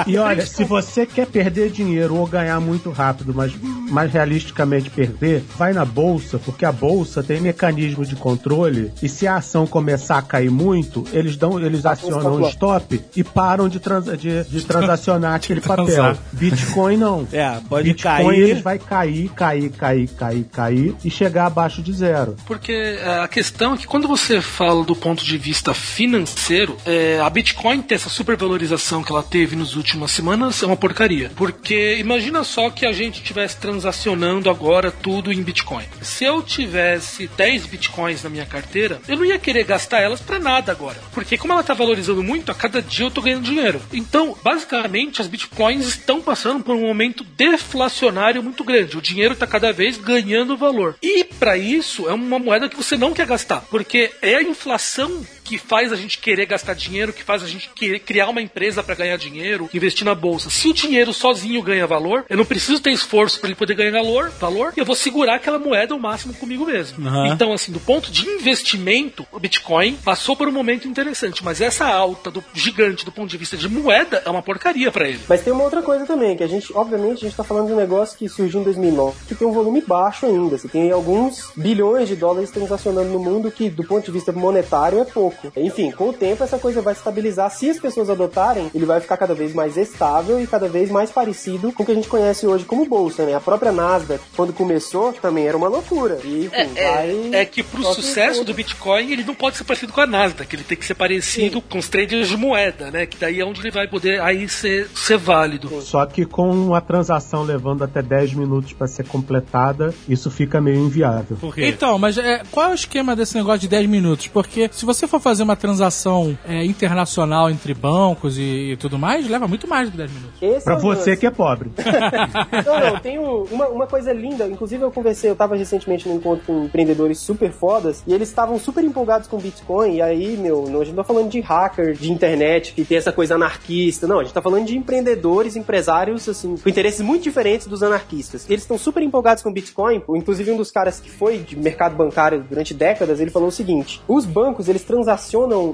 D: E olha, se você quer perder dinheiro ou ganhar muito rápido, mas mais realisticamente perder, vai na bolsa, porque a bolsa tem mecanismo de controle e se a ação começar a cair muito, eles dão, eles acionam o stop e param de, trans- de, de transacionar aquele papel. Bitcoin não.
B: É, pode
D: Bitcoin
B: cair.
D: eles vai cair, cair, cair, cair, cair e chegar abaixo de zero.
E: Porque é, a questão é que quando você fala do ponto de vista financeiro, é, a Bitcoin ter essa supervalorização que ela teve nas últimas semanas é uma porcaria. Porque imagina só que a gente estivesse transacionando agora tudo em Bitcoin. Se eu tivesse 10 Bitcoins na minha carteira, eu não ia querer gastar elas pra nada agora. Porque como ela tá valorizando muito, a cada dia eu tô ganhando dinheiro. Então, basicamente, as Bitcoins estão passando por um momento deflacionário muito grande. O dinheiro tá cada vez ganhando valor. E para isso, é uma moeda que você não quer gastar. Porque é a inflação que faz a gente querer gastar dinheiro, que faz a gente querer criar uma empresa para ganhar dinheiro, investir na bolsa. Se o dinheiro sozinho ganha valor, eu não preciso ter esforço para ele poder ganhar valor, valor, e eu vou segurar aquela moeda ao máximo comigo mesmo.
B: Aham.
E: Então, assim, do ponto de investimento, o Bitcoin passou por um momento interessante, mas essa alta do gigante do ponto de vista de moeda é uma porcaria para ele.
C: Mas tem uma outra coisa também, que a gente, obviamente, a gente tá falando de um negócio que surgiu em 2009, que tem um volume baixo ainda. Você tem alguns bilhões de dólares transacionando no mundo que, do ponto de vista monetário, é pouco. Enfim, com o tempo essa coisa vai se estabilizar. Se as pessoas adotarem, ele vai ficar cada vez mais estável e cada vez mais parecido com o que a gente conhece hoje como bolsa, né? A própria Nasdaq, quando começou, também era uma loucura. E, enfim, vai...
E: É que pro
C: Só que
E: sucesso
C: outro-
E: do Bitcoin, ele não pode ser parecido com a Nasdaq, ele tem que ser parecido com os traders de moeda, né? Que daí é onde ele vai poder aí ser, ser válido.
D: Só que com a transação levando até 10 minutos para ser completada, isso fica meio inviável.
B: Por quê?
F: Então, mas é, qual é o esquema desse negócio de 10 minutos? Porque se você for fazer uma transação é, internacional entre bancos e, e tudo mais, leva muito mais do que 10 minutos.
C: Esse
D: Pra
C: é
D: você
C: lance.
D: que é pobre.
C: Não, não, tem um- uma, uma coisa linda. Inclusive, eu conversei, eu tava recentemente num encontro com empreendedores super fodas e eles estavam super empolgados com Bitcoin. E aí, meu, não, a gente não tá falando de hacker de internet que tem essa coisa anarquista. Não, a gente tá falando de empreendedores, empresários, assim, com interesses muito diferentes dos anarquistas. Eles estão super empolgados com Bitcoin. Inclusive, um dos caras que foi de mercado bancário durante décadas, ele falou o seguinte: os bancos, eles transacionam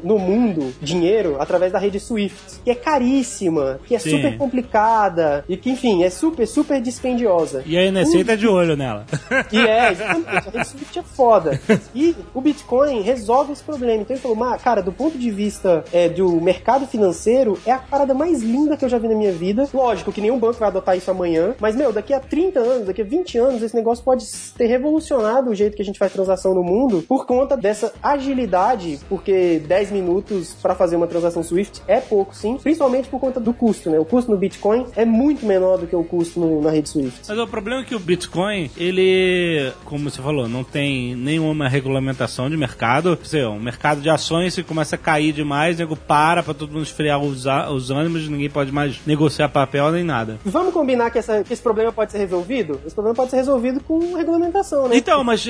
C: no mundo dinheiro através da rede SWIFT, que é caríssima, que é
B: Sim.
C: super complicada e que, enfim, é super, super dispendiosa.
B: E a NSA tá de olho nela.
C: E é, exatamente, a rede Swift é foda. E o Bitcoin resolve esse problema. Então ele falou, "Mas, cara, do ponto de vista é, do mercado financeiro, é a parada mais linda que eu já vi na minha vida. Lógico que nenhum banco vai adotar isso amanhã, mas, meu, daqui a 30 anos, daqui a 20 anos, esse negócio pode ter revolucionado o jeito que a gente faz transação no mundo por conta dessa agilidade, porque 10 minutos pra fazer uma transação Swift é pouco, sim, principalmente por conta do custo, né? O custo no Bitcoin é muito menor do que o custo no- na rede Swift.
B: Mas o problema é que o Bitcoin, ele, como você falou, não tem nenhuma regulamentação de mercado. Quer dizer, o mercado de ações, se começa a cair demais, o nego para pra todo mundo esfriar os, os ânimos, ninguém pode mais negociar papel nem nada.
C: Vamos combinar que, essa- que esse problema pode ser resolvido? Esse problema pode ser resolvido com regulamentação, né?
B: Então, mas.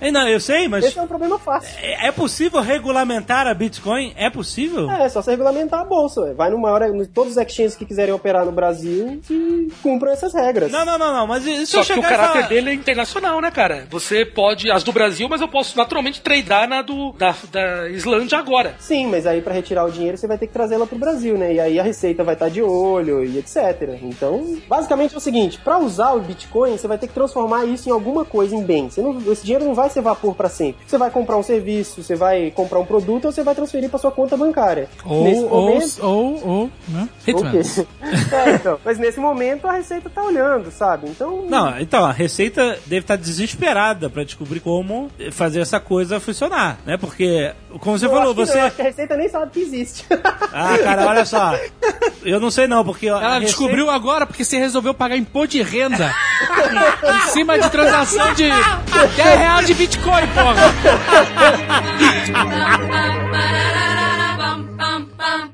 B: é, não, eu sei, mas.
C: Esse é um problema fácil.
B: É é possível regulamentar a Bitcoin? É possível?
C: É, é só você regulamentar a bolsa. ué. Vai numa hora, no- todos os exchanges que quiserem operar no Brasil e cumpram essas regras.
B: Não, não, não, não, mas se
E: Só que o caráter
B: falar-
E: dele é internacional, né, cara? Você pode. As do Brasil, mas eu posso naturalmente tradar na do, da, da Islândia agora.
C: Sim, mas aí pra retirar o dinheiro você vai ter que trazê-la pro Brasil, né? E aí a receita vai estar de olho e etc. Então, basicamente é o seguinte: pra usar o Bitcoin, você vai ter que transformar isso em alguma coisa, em bem. Você não- esse dinheiro não vai ser vapor pra sempre. Você vai comprar um serviço, você vai comprar um produto ou você vai transferir pra sua conta bancária. Nesse
F: Ou, ou,
C: momento,
F: ou, ou, né?
C: O
F: Hitman.
C: quê? É, então. Mas nesse momento a Receita tá olhando, sabe? Então.
B: Não, então, a Receita deve estar desesperada pra descobrir como fazer essa coisa funcionar, né? Porque, como você
C: eu
B: falou,
C: acho que
B: você.
C: não, acho que a Receita nem sabe que existe.
B: Ah, cara, olha só. Eu não sei não, porque.
F: Ela
B: Receita-
F: descobriu agora porque você resolveu pagar imposto de renda em cima de transação de 10 reais de Bitcoin, porra. bum, ba, da, bum, bum.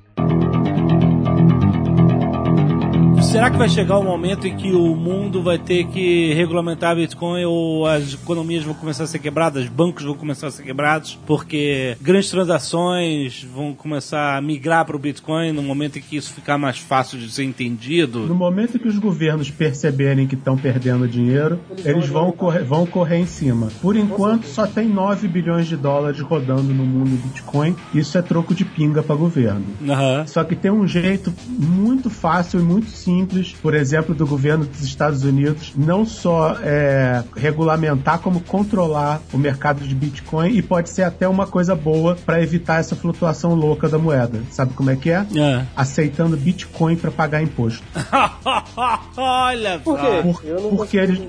B: Será que vai chegar o momento em que o mundo vai ter que regulamentar Bitcoin ou as economias vão começar a ser quebradas, bancos vão começar a ser quebrados, porque grandes transações vão começar a migrar para o Bitcoin no momento em que isso ficar mais fácil de ser entendido?
D: No momento que os governos perceberem que estão perdendo dinheiro, eles vão correr, vão correr em cima. Por enquanto, só tem 9 bilhões de dólares rodando no mundo Bitcoin. Isso é troco de pinga para governo.
B: Aham.
D: Só que tem um jeito muito fácil e muito simples, por exemplo, do governo dos Estados Unidos, não só é, regulamentar, como controlar o mercado de Bitcoin e pode ser até uma coisa boa para evitar essa flutuação louca da moeda. Sabe como é que é?
B: É.
D: Aceitando Bitcoin para pagar imposto.
B: Olha
C: Por quê?
D: Por-
C: eu não
D: porque eles-.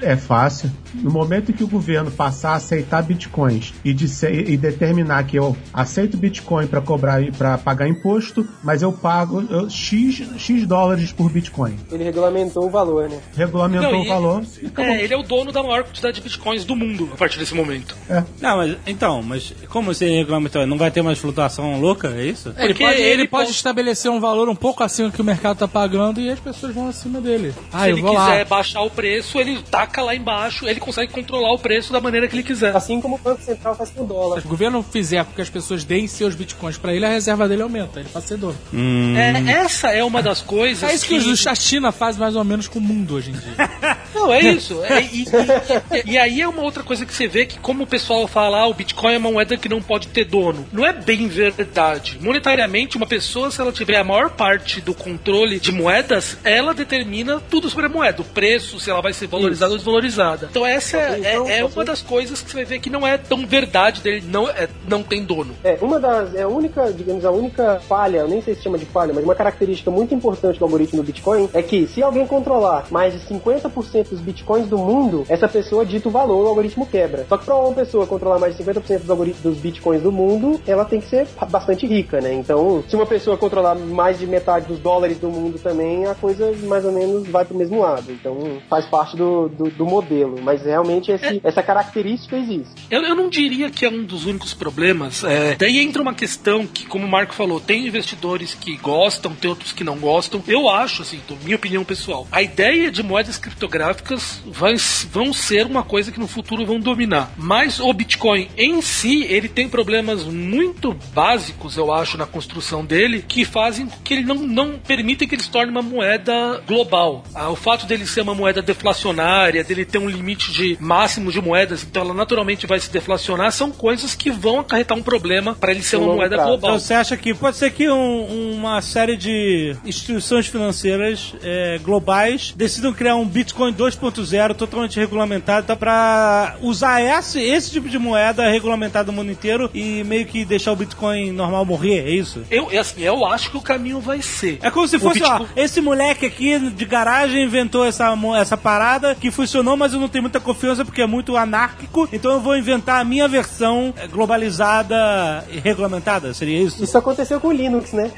D: É fácil. No momento em que o governo passar a aceitar bitcoins e, disser- e determinar que eu aceito bitcoin para cobrar para pagar imposto, mas eu pago eu- x x dólares por bitcoin.
C: Ele regulamentou o valor, né?
D: Regulamentou
E: Não,
D: o valor.
E: É, ele é o dono da maior quantidade de bitcoins do mundo a partir desse momento.
B: Não, mas então, mas como você regulamentou? Não vai ter mais flutuação louca, é isso?
F: Ele
E: Porque
F: pode, ele
E: ele
F: pode
E: pode-
F: estabelecer um valor um pouco acima do que o mercado tá pagando e as pessoas vão acima dele. Ah,
E: Se
F: eu
E: ele
F: vou
E: quiser
F: lá.
E: baixar o preço, ele taca lá embaixo, ele consegue controlar o preço da maneira que ele quiser.
C: Assim como o Banco Central faz com o dólar.
F: Se o governo fizer com que as pessoas deem seus bitcoins pra ele, a reserva dele aumenta. Ele passa a ser dono.
E: É, essa é uma das coisas.
F: É isso que os- a China faz mais ou menos com o mundo hoje em dia.
E: Não, é isso. É, e, e- e aí é uma outra coisa que você vê que, como o pessoal fala, ah, o Bitcoin é uma moeda que não pode ter dono. Não é bem verdade. Monetariamente, uma pessoa, se ela tiver a maior parte do controle de moedas, ela determina tudo sobre a moeda. O preço, se ela vai ser valorizada ou desvalorizada. Então essa é,
C: Então,
E: é- é
C: assim-
E: uma das coisas que você vai ver que não é tão verdade dele, não, é, não tem dono.
C: É, uma das. É a única, digamos, a única falha, eu nem sei se chama de falha, mas uma característica muito importante do algoritmo do Bitcoin é que se alguém controlar mais de 50% dos Bitcoins do mundo, essa pessoa dita o valor, o algoritmo quebra. Só que pra uma pessoa controlar mais de 50% dos, dos Bitcoins do mundo, ela tem que ser bastante rica, né? Então, se uma pessoa controlar mais de metade dos dólares do mundo também, a coisa mais ou menos vai pro mesmo lado. Então, faz parte do, do, do modelo. Mas realmente esse- essa característica existe.
E: Eu, eu não diria que é um dos únicos problemas. É, daí entra uma questão que, como o Marco falou, tem investidores que gostam, tem outros que não gostam. Eu acho acho, assim, minha opinião pessoal, a ideia de moedas criptográficas vai, vão ser uma coisa que no futuro vão dominar. Mas o Bitcoin em si, ele tem problemas muito básicos, eu acho, na construção dele, que fazem com que ele não, não permitem que ele se torne uma moeda global. Ah, o fato dele ser uma moeda deflacionária, dele ter um limite de máximo de moedas, então ela naturalmente vai se deflacionar, são coisas que vão acarretar um problema para ele ser uma moeda
C: prazo.
E: global.
B: Então você acha que pode ser que um- uma série de instituições financeiras é, globais decidam criar um Bitcoin 2.0 totalmente regulamentado tá, para usar esse, esse tipo de moeda regulamentada no mundo inteiro e meio que deixar o Bitcoin normal morrer, é isso?
E: Eu, é assim, eu acho que o caminho vai ser.
B: É como se fosse, ó,
E: Bitcoin-
B: esse moleque aqui de garagem inventou essa, essa parada que funcionou, mas eu não tenho muita confiança porque é muito anárquico, então eu vou inventar a minha versão eh, globalizada e regulamentada, seria isso?
C: Isso aconteceu com o Linux, né?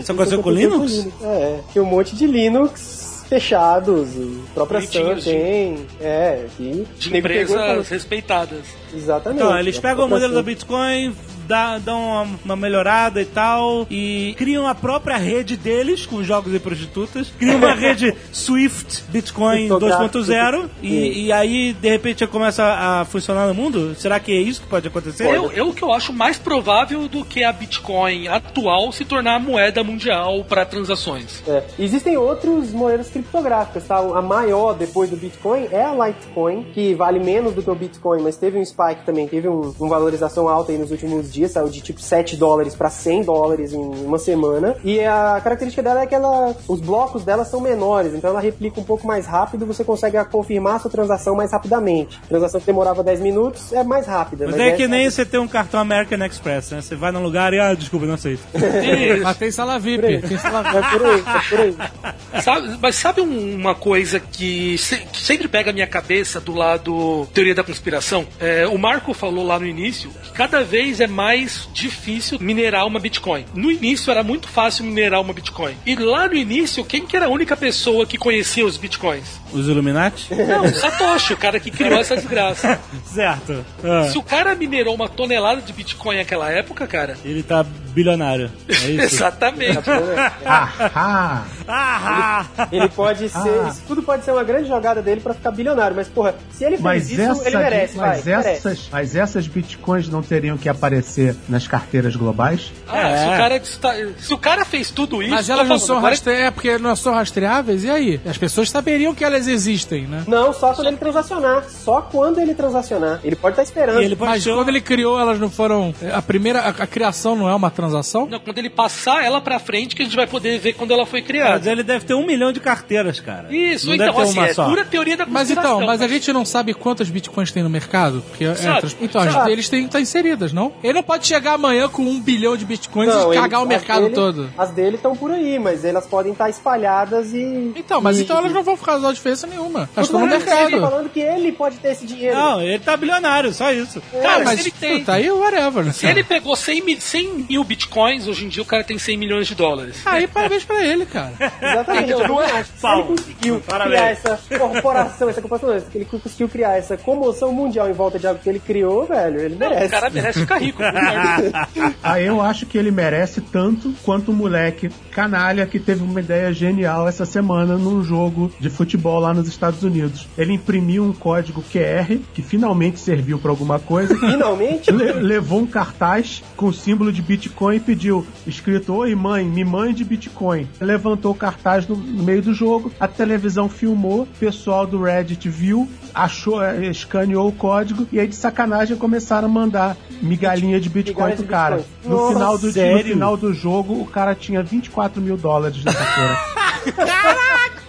B: Isso aconteceu com o Linux?
C: É, tem um monte de Linux fechados, o próprio Sun
E: de-
C: tem, é, que
E: De
C: nego pegou e
E: empresas respeitadas.
C: Exatamente.
B: Então, eles pegam o
C: própria
B: modelo da. Bitcoin, dá- dão uma, uma melhorada e tal, e criam a própria rede deles, com jogos e prostitutas, criam uma rede Swift Bitcoin
C: Criptográfica.
B: 2.0, e, e aí, de repente, começa a funcionar no mundo? Será que é isso que pode acontecer?
E: Eu, eu que eu acho mais provável do que a Bitcoin atual se tornar a moeda mundial para transações.
C: É. Existem outros moedas criptográficas, tá? A maior depois do Bitcoin é a Litecoin, que vale menos do que o Bitcoin, mas teve um spike também, teve um, uma valorização alta aí nos últimos dias, saiu de tipo 7 dólares para 100 dólares em uma semana. E a característica dela é que ela, os blocos dela são menores, então ela replica um pouco mais rápido, você consegue confirmar a sua transação mais rapidamente. Transação que demorava 10 minutos é mais rápida.
B: Mas é que
C: essa-
B: nem você ter um cartão American Express, né? Você vai num lugar e, ah, desculpa, não aceito.
F: Mas tem sala VIP. Tem sala VIP.
C: É por aí, é por aí.
E: Sabe- mas sabe um- uma coisa que, se- que sempre pega a minha cabeça do lado teoria da conspiração? É, o Marco falou lá no início que cada vez é mais difícil minerar uma Bitcoin. No início era muito fácil minerar uma Bitcoin. E lá no início, quem que era a única pessoa que conhecia os Bitcoins?
B: Os Illuminati?
E: Não, o Satoshi, o cara que criou essa desgraça.
B: certo. Ah,
E: Se o cara minerou uma tonelada de Bitcoin naquela época, cara.
B: ele tá bilionário. É isso?
E: Exatamente.
D: Ah,
B: ah,
C: Ele pode ser.
D: Ah.
C: Isso tudo pode ser uma grande jogada dele pra ficar bilionário, mas, porra, se ele fez
D: mas,
C: isso,
D: essa,
C: ele merece,
D: mas,
C: vai. merece.
D: essas, mas essas bitcoins não teriam que aparecer nas carteiras globais?
E: Ah,
B: É.
E: se, o cara está- se o cara fez tudo isso.
F: Mas elas não
E: falando,
F: são
E: agora-
F: é porque não são rastreáveis, e aí? As pessoas saberiam que elas existem, né?
C: Não, só quando ele transacionar. Só quando ele transacionar. Ele pode estar esperando.
B: Ele pode
F: Mas
B: ser-
F: quando ele criou, elas não foram. A primeira. A, a criação não é uma transação?
E: Não, quando ele passar ela pra frente, que a gente vai poder ver quando ela foi
B: Mas
E: criada.
B: ele deve ter um milhão de carteiras, cara.
E: Isso,
B: não
E: então, assim,
B: uma
E: é
B: só.
E: pura teoria da
F: Mas então, mas a gente não sabe quantas bitcoins tem no mercado? Porque é então,
C: sabe.
F: deles têm tá inseridas, não? Ele não pode chegar amanhã com um bilhão de bitcoins
C: Não,
F: e
C: ele-
F: cagar o
C: as
F: mercado
C: dele-
F: todo.
C: As dele estão por aí, mas elas podem estar espalhadas e.
F: Então, mas
C: e-
F: então elas não vão causar diferença nenhuma. Elas
C: tô
F: estão no
C: que ele tá
F: mercado.
C: falando que ele pode ter esse dinheiro.
B: Não, ele tá bilionário, só isso.
E: Cara,
F: mas
E: se ele tem.
F: puta, aí whatever, né?
E: Se ele pegou 100 mil, 100 mil bitcoins, hoje em dia o cara tem 100 milhões de dólares.
F: Aí parabéns pra ele, cara.
C: Exatamente.
E: Então,
C: eu
E: não é
C: acho. Se
B: pau.
C: ele conseguiu
B: Parabéns.
C: criar essa corporação, essa corporação, não, que ele conseguiu criar essa comoção mundial em volta de algo que ele criou, velho, ele
E: Não,
C: merece.
E: o cara merece ficar rico. Concordo.
D: Ah, eu acho que ele merece tanto quanto o moleque canalha que teve uma ideia genial essa semana num jogo de futebol lá nos Estados Unidos. Ele imprimiu um código QR que finalmente serviu pra alguma coisa.
C: Finalmente,
D: Le- levou um cartaz com o símbolo de Bitcoin e pediu, escrito, oi mãe, me mande Bitcoin. Levantou o cartaz no, no meio do jogo, a televisão filmou, o pessoal do Reddit viu, achou, eh, escaneou o código e aí de sacanagem começaram a mandar migalhinha de Bitcoin pro cara. No
C: Nossa,
D: final, do, no final do jogo, o cara tinha 24 mil dólares na carteira.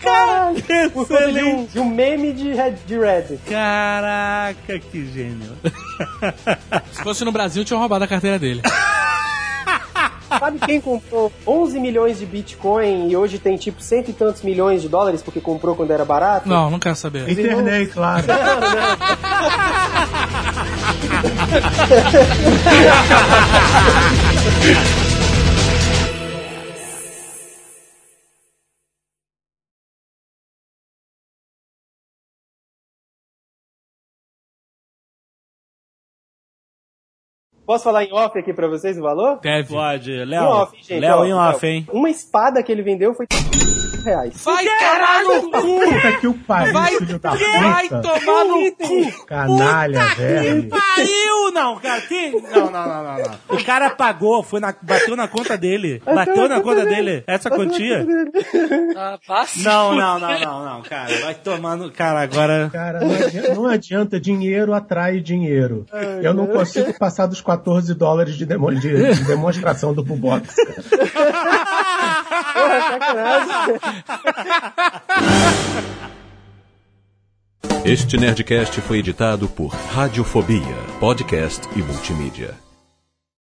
C: caralho, por conta de um,
B: Excelente.
C: de um meme de, Red- de Reddit.
B: Caraca, que gênio.
F: Se fosse no Brasil, tinha roubado a carteira dele.
C: Sabe quem comprou 11 milhões de Bitcoin e hoje tem tipo cento e tantos milhões de dólares porque comprou quando era barato?
F: Não, não quero saber.
D: Internei, claro.
C: Ha ha ha Posso falar em off aqui pra vocês o valor?
F: Deve.
B: Pode.
C: Em
B: Léo,
C: off, gente.
B: Léo em off, hein?
C: Uma espada que ele vendeu foi reais.
F: Vai, caralho!
D: Puta que o pariu,
F: Vai,
D: filho da
F: vai
D: puta.
F: tomar no cu!
D: Canalha, velho.
B: Pariu! Não, cara, que... Não, não, não, não, não. O cara pagou, foi na... bateu na conta dele. Bateu na conta dele. Essa quantia?
E: Ah,
B: Não, não, não, não, não, cara. Vai tomando... Cara, agora...
D: Cara, não adianta, dinheiro atrai dinheiro. Eu não consigo passar dos 14 dólares de, demo- de- de demonstração do Bubox.
C: Porra, sacanagem.
A: Este Nerdcast foi editado por Radiofobia, podcast e multimídia.